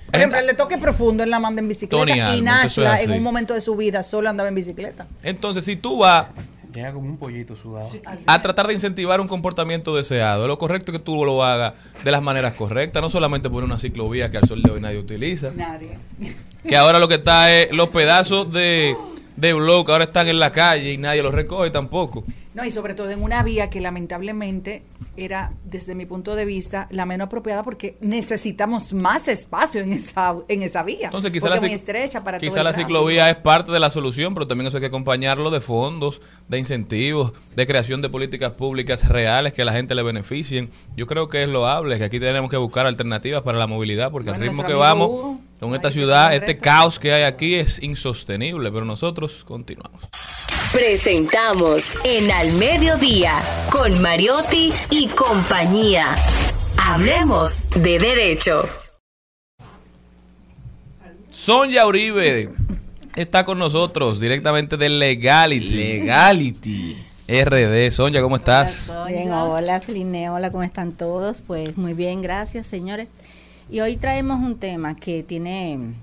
Por ejemplo, el de toque profundo, él la manda en bicicleta Tony y Nashla es en un momento de su vida solo andaba en bicicleta. Entonces, si tú vas Llega como un pollito sudado. a tratar de incentivar un comportamiento deseado, lo correcto es que tú lo hagas de las maneras correctas, no solamente por una ciclovía que al sol de hoy nadie utiliza. Nadie. Que ahora lo que está es los pedazos de, de blog ahora están en la calle y nadie los recoge tampoco. No, y sobre todo en una vía que lamentablemente era, desde mi punto de vista, la menos apropiada porque necesitamos más espacio en esa, en esa vía. Entonces quizá la, muy estrecha para quizá la ciclovía es parte de la solución, pero también eso hay que acompañarlo de fondos, de incentivos, de creación de políticas públicas reales que a la gente le beneficien. Yo creo que es loable, que aquí tenemos que buscar alternativas para la movilidad, porque Bueno, al ritmo que vamos Hugo, con esta ciudad, este caos que hay aquí es insostenible, pero nosotros continuamos. Presentamos en Al Mediodía con Mariotti y compañía. Hablemos de derecho. Sonia Uribe está con nosotros directamente de Legality. Legality. RD. Sonia, ¿cómo estás? Bien, hola Celine, hola, ¿cómo están todos? Pues muy bien, gracias señores. Y hoy traemos un tema que tiene,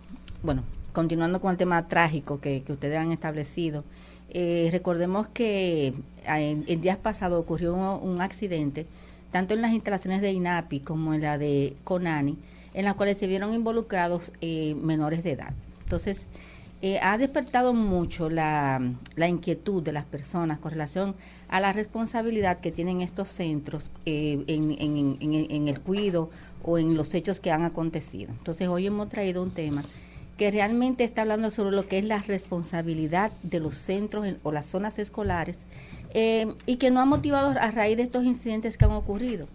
bueno, continuando con el tema trágico que, que ustedes han establecido. eh, recordemos que eh, en, en días pasados ocurrió un, accidente, tanto en las instalaciones de INAPI como en la de CONANI, en las cuales se vieron involucrados eh, menores de edad. Entonces, eh, ha despertado mucho la, la inquietud de las personas con relación a la responsabilidad que tienen estos centros eh, en- en- en el cuidado o en los hechos que han acontecido. Entonces hoy hemos traído un tema que realmente está hablando sobre lo que es la responsabilidad de los centros en- o las zonas escolares eh, y que no ha motivado a raíz de estos incidentes que han ocurrido.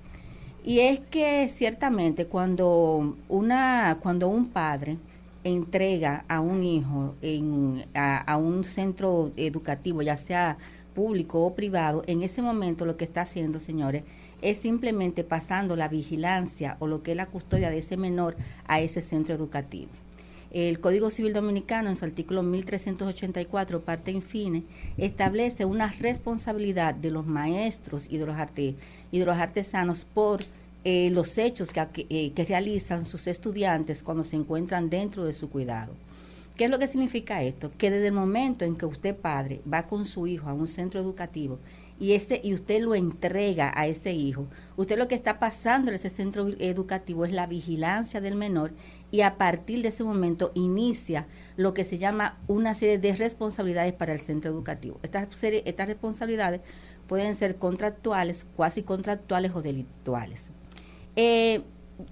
Y es que ciertamente cuando una cuando un padre entrega a un hijo a un centro educativo, ya sea público o privado, en ese momento lo que está haciendo, señores, es simplemente pasando la vigilancia o lo que es la custodia de ese menor a ese centro educativo. El Código Civil Dominicano, en su artículo 1384, parte infine, establece una responsabilidad de los maestros y de los, artesanos por eh, los hechos que, eh, que realizan sus estudiantes cuando se encuentran dentro de su cuidado. ¿Qué es lo que significa esto? Que desde el momento en que usted, padre, va con su hijo a un centro educativo y, ese, y usted lo entrega a ese hijo, usted lo que está pasando en ese centro educativo es la vigilancia del menor y a partir de ese momento inicia lo que se llama una serie de responsabilidades para el centro educativo. Estas, estas responsabilidades pueden ser contractuales, cuasi contractuales o delictuales. Eh,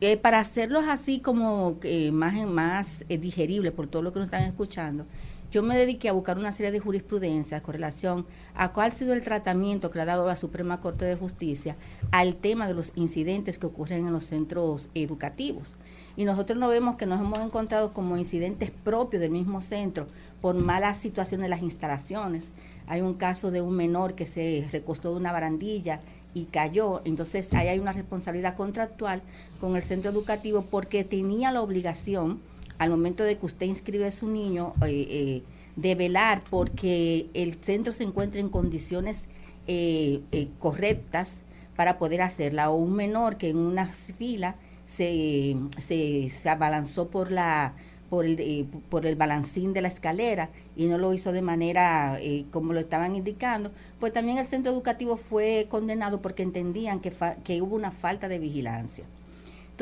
eh, para hacerlos así como eh, más, más eh, digerible por todo lo que nos están escuchando, yo me dediqué a buscar una serie de jurisprudencias con relación a cuál ha sido el tratamiento que le ha dado la Suprema Corte de Justicia al tema de los incidentes que ocurren en los centros educativos. Y nosotros no vemos que nos hemos encontrado como incidentes propios del mismo centro por malas situaciones de las instalaciones. Hay un caso de un menor que se recostó de una barandilla y cayó. Entonces, ahí hay una responsabilidad contractual con el centro educativo porque tenía la obligación, al momento de que usted inscribe a su niño, eh, eh, de velar porque el centro se encuentre en condiciones eh, eh, correctas para poder hacerla. O un menor que en una fila se, se, se abalanzó por la por el, por el balancín de la escalera y no lo hizo de manera eh, como lo estaban indicando, pues también el centro educativo fue condenado porque entendían que, fa- que hubo una falta de vigilancia.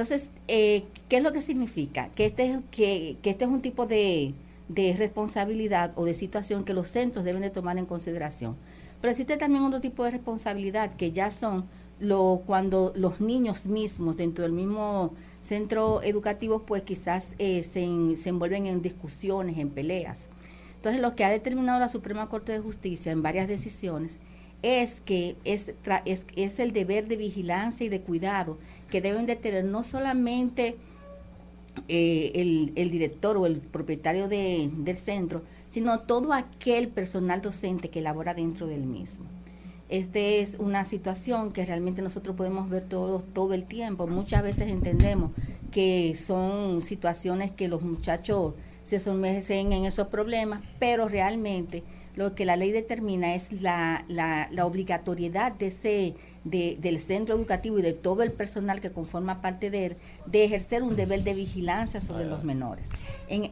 Entonces, eh, ¿qué es lo que significa? Que este es, que, que este es un tipo de, responsabilidad o de situación que los centros deben de tomar en consideración. Pero existe también otro tipo de responsabilidad que ya son lo, cuando los niños mismos dentro del mismo centro educativo pues quizás eh, se, se envuelven en discusiones, en peleas. Entonces lo que ha determinado la Suprema Corte de Justicia en varias decisiones es que es, es, el deber de vigilancia y de cuidado que deben de tener no solamente eh, el, el director o el propietario de- del centro, sino todo aquel personal docente que labora dentro del mismo. Esta es una situación que realmente nosotros podemos ver todo, todo el tiempo. Muchas veces entendemos que son situaciones que los muchachos se someten en esos problemas, pero realmente lo que la ley determina es la, la, la obligatoriedad de ese, de- del centro educativo y de todo el personal que conforma parte de él de ejercer un deber de vigilancia sobre los menores. En,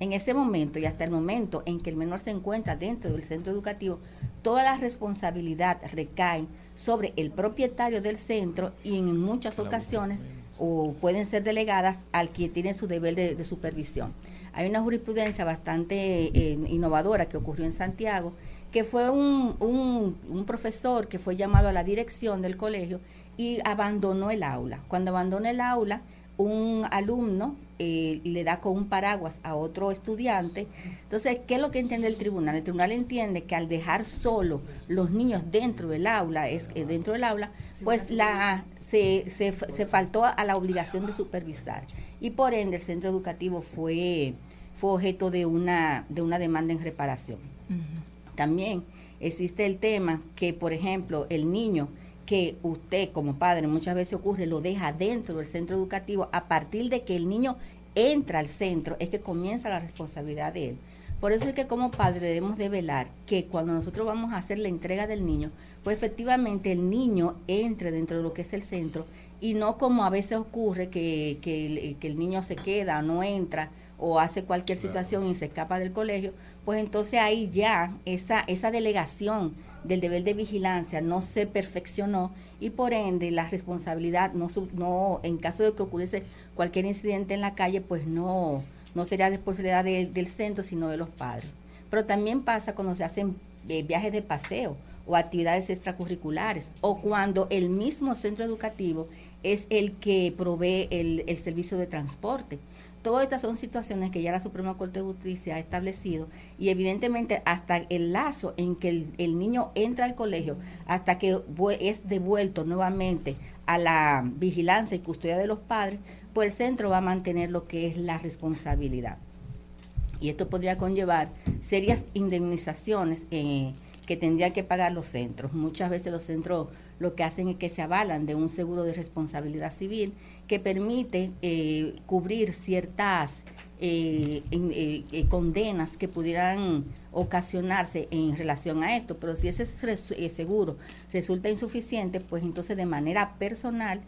en ese momento y hasta el momento en que el menor se encuentra dentro del centro educativo, toda la responsabilidad recae sobre el propietario del centro y en muchas ocasiones o pueden ser delegadas al que tiene su deber de, de supervisión. Hay una jurisprudencia bastante eh, innovadora que ocurrió en Santiago, que fue un, un- profesor que fue llamado a la dirección del colegio y abandonó el aula. Cuando abandona el aula, un alumno eh, le da con un paraguas a otro estudiante. Entonces, ¿qué es lo que entiende el tribunal? El tribunal entiende que al dejar solo los niños dentro del aula, es eh, dentro del aula, pues la se, se, se faltó a la obligación de supervisar y por ende el centro educativo fue fue objeto de una de una demanda en reparación. También existe el tema que, por ejemplo, el niño que usted como padre muchas veces ocurre, lo deja dentro del centro educativo, a partir de que el niño entra al centro, es que comienza la responsabilidad de él. Por eso es que como padre debemos de velar que cuando nosotros vamos a hacer la entrega del niño, pues efectivamente el niño entre dentro de lo que es el centro y no como a veces ocurre que, que el, que el niño se queda, no entra o hace cualquier situación y se escapa del colegio, pues entonces ahí ya esa, esa delegación del deber de vigilancia no se perfeccionó y por ende la responsabilidad no, no en caso de que ocurriese cualquier incidente en la calle, pues no, no sería responsabilidad de- del centro, sino de los padres. Pero también pasa cuando se hacen eh, viajes de paseo o actividades extracurriculares o cuando el mismo centro educativo es el que provee el, el servicio de transporte. Todas estas son situaciones que ya la Suprema Corte de Justicia ha establecido y evidentemente hasta el lazo en que el, niño entra al colegio, hasta que es devuelto nuevamente a la vigilancia y custodia de los padres, pues el centro va a mantener lo que es la responsabilidad y esto podría conllevar serias indemnizaciones eh, que tendrían que pagar los centros. Muchas veces los centros lo que hacen es que se avalan de un seguro de responsabilidad civil que permite eh, cubrir ciertas eh, eh, condenas que pudieran ocasionarse en relación a esto, pero si ese seguro resulta insuficiente, pues entonces de manera personal,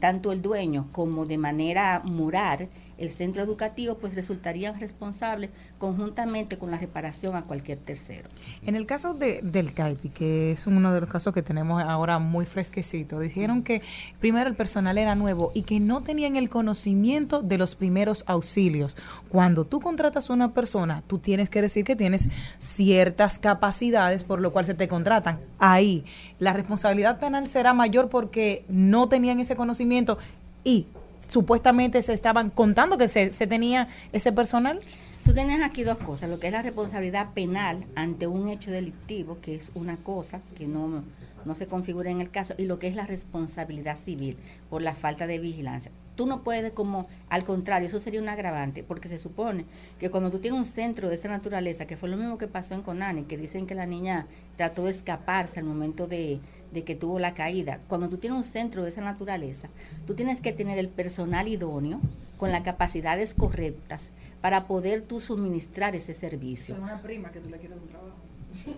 tanto el dueño como de manera moral, el centro educativo pues resultarían responsables conjuntamente con la reparación a cualquier tercero. En el caso de, del CAIPI, que es uno de los casos que tenemos ahora muy fresquecito, dijeron que primero el personal era nuevo y que no tenían el conocimiento de los primeros auxilios. Cuando tú contratas a una persona, tú tienes que decir que tienes ciertas capacidades por lo cual se te contratan. Ahí, la responsabilidad penal será mayor porque no tenían ese conocimiento y supuestamente se estaban contando que se, se tenía ese personal. Tú tienes aquí dos cosas, lo que es la responsabilidad penal ante un hecho delictivo, que es una cosa que no, no se configura en el caso, y lo que es la responsabilidad civil por la falta de vigilancia. Tú no puedes como, al contrario, eso sería un agravante, porque se supone que cuando tú tienes un centro de esa naturaleza, que fue lo mismo que pasó en Conani, que dicen que la niña trató de escaparse al momento de, de que tuvo la caída, cuando tú tienes un centro de esa naturaleza, tú tienes que tener el personal idóneo, con las capacidades correctas, para poder tú suministrar ese servicio. Son una prima que tú le quieres un trabajo.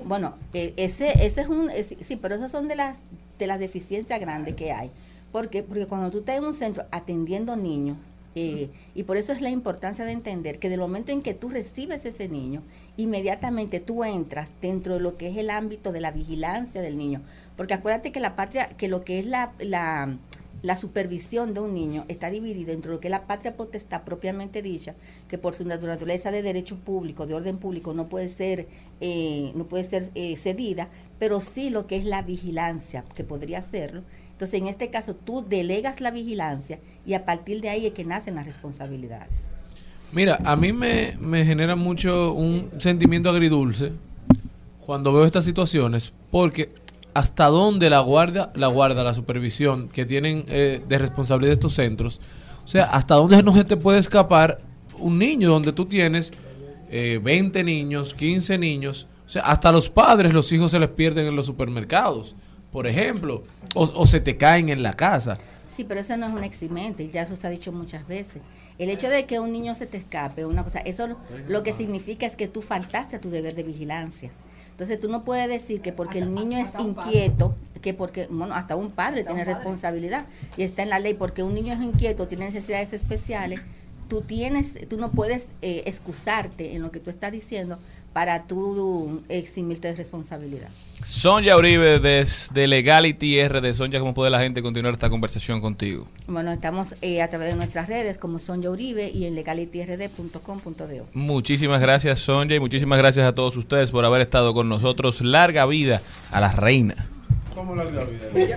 Bueno, eh, ese, ese es un, es- sí, pero esas son de las, de las deficiencias grandes que hay. ¿Por qué? Porque cuando tú estás en un centro atendiendo niños, eh, y por eso es la importancia de entender que del momento en que tú recibes ese niño, inmediatamente tú entras dentro de lo que es el ámbito de la vigilancia del niño. Porque acuérdate que la patria, que lo que es la, la, la supervisión de un niño está dividido entre lo que es la patria potestad propiamente dicha, que por su naturaleza de derecho público, de orden público, no puede ser, eh, no puede ser eh, cedida, pero sí lo que es la vigilancia, que podría hacerlo. Entonces, en este caso, tú delegas la vigilancia y a partir de ahí es que nacen las responsabilidades. Mira, a mí me, me genera mucho un sentimiento agridulce cuando veo estas situaciones, porque hasta dónde la guardia, la guarda, la supervisión que tienen eh, de responsabilidad estos centros, o sea, hasta dónde no se te puede escapar un niño donde tú tienes eh, 20 niños, 15 niños, o sea, hasta los padres, los hijos se les pierden en los supermercados, por ejemplo, o, o se te caen en la casa. Sí, pero eso no es un eximente, ya eso se ha dicho muchas veces. El hecho de que un niño se te escape, una cosa, eso lo- lo que significa es que tú faltaste a tu deber de vigilancia. Entonces tú no puedes decir que porque el niño es inquieto, que porque, bueno, hasta un padre tiene responsabilidad y está en la ley, porque un niño es inquieto, tiene necesidades especiales, tú tienes, tú no puedes eh, excusarte en lo que tú estás diciendo para tú eximirte de responsabilidad. Sonja Uribe desde Legality RD. Sonja, ¿cómo puede la gente continuar esta conversación contigo? Bueno, estamos eh, a través de nuestras redes como Sonja Uribe y en legalityrd.com.do. Muchísimas gracias, Sonja, y muchísimas gracias a todos ustedes por haber estado con nosotros. Larga vida a la reina. ¿Cómo larga vida?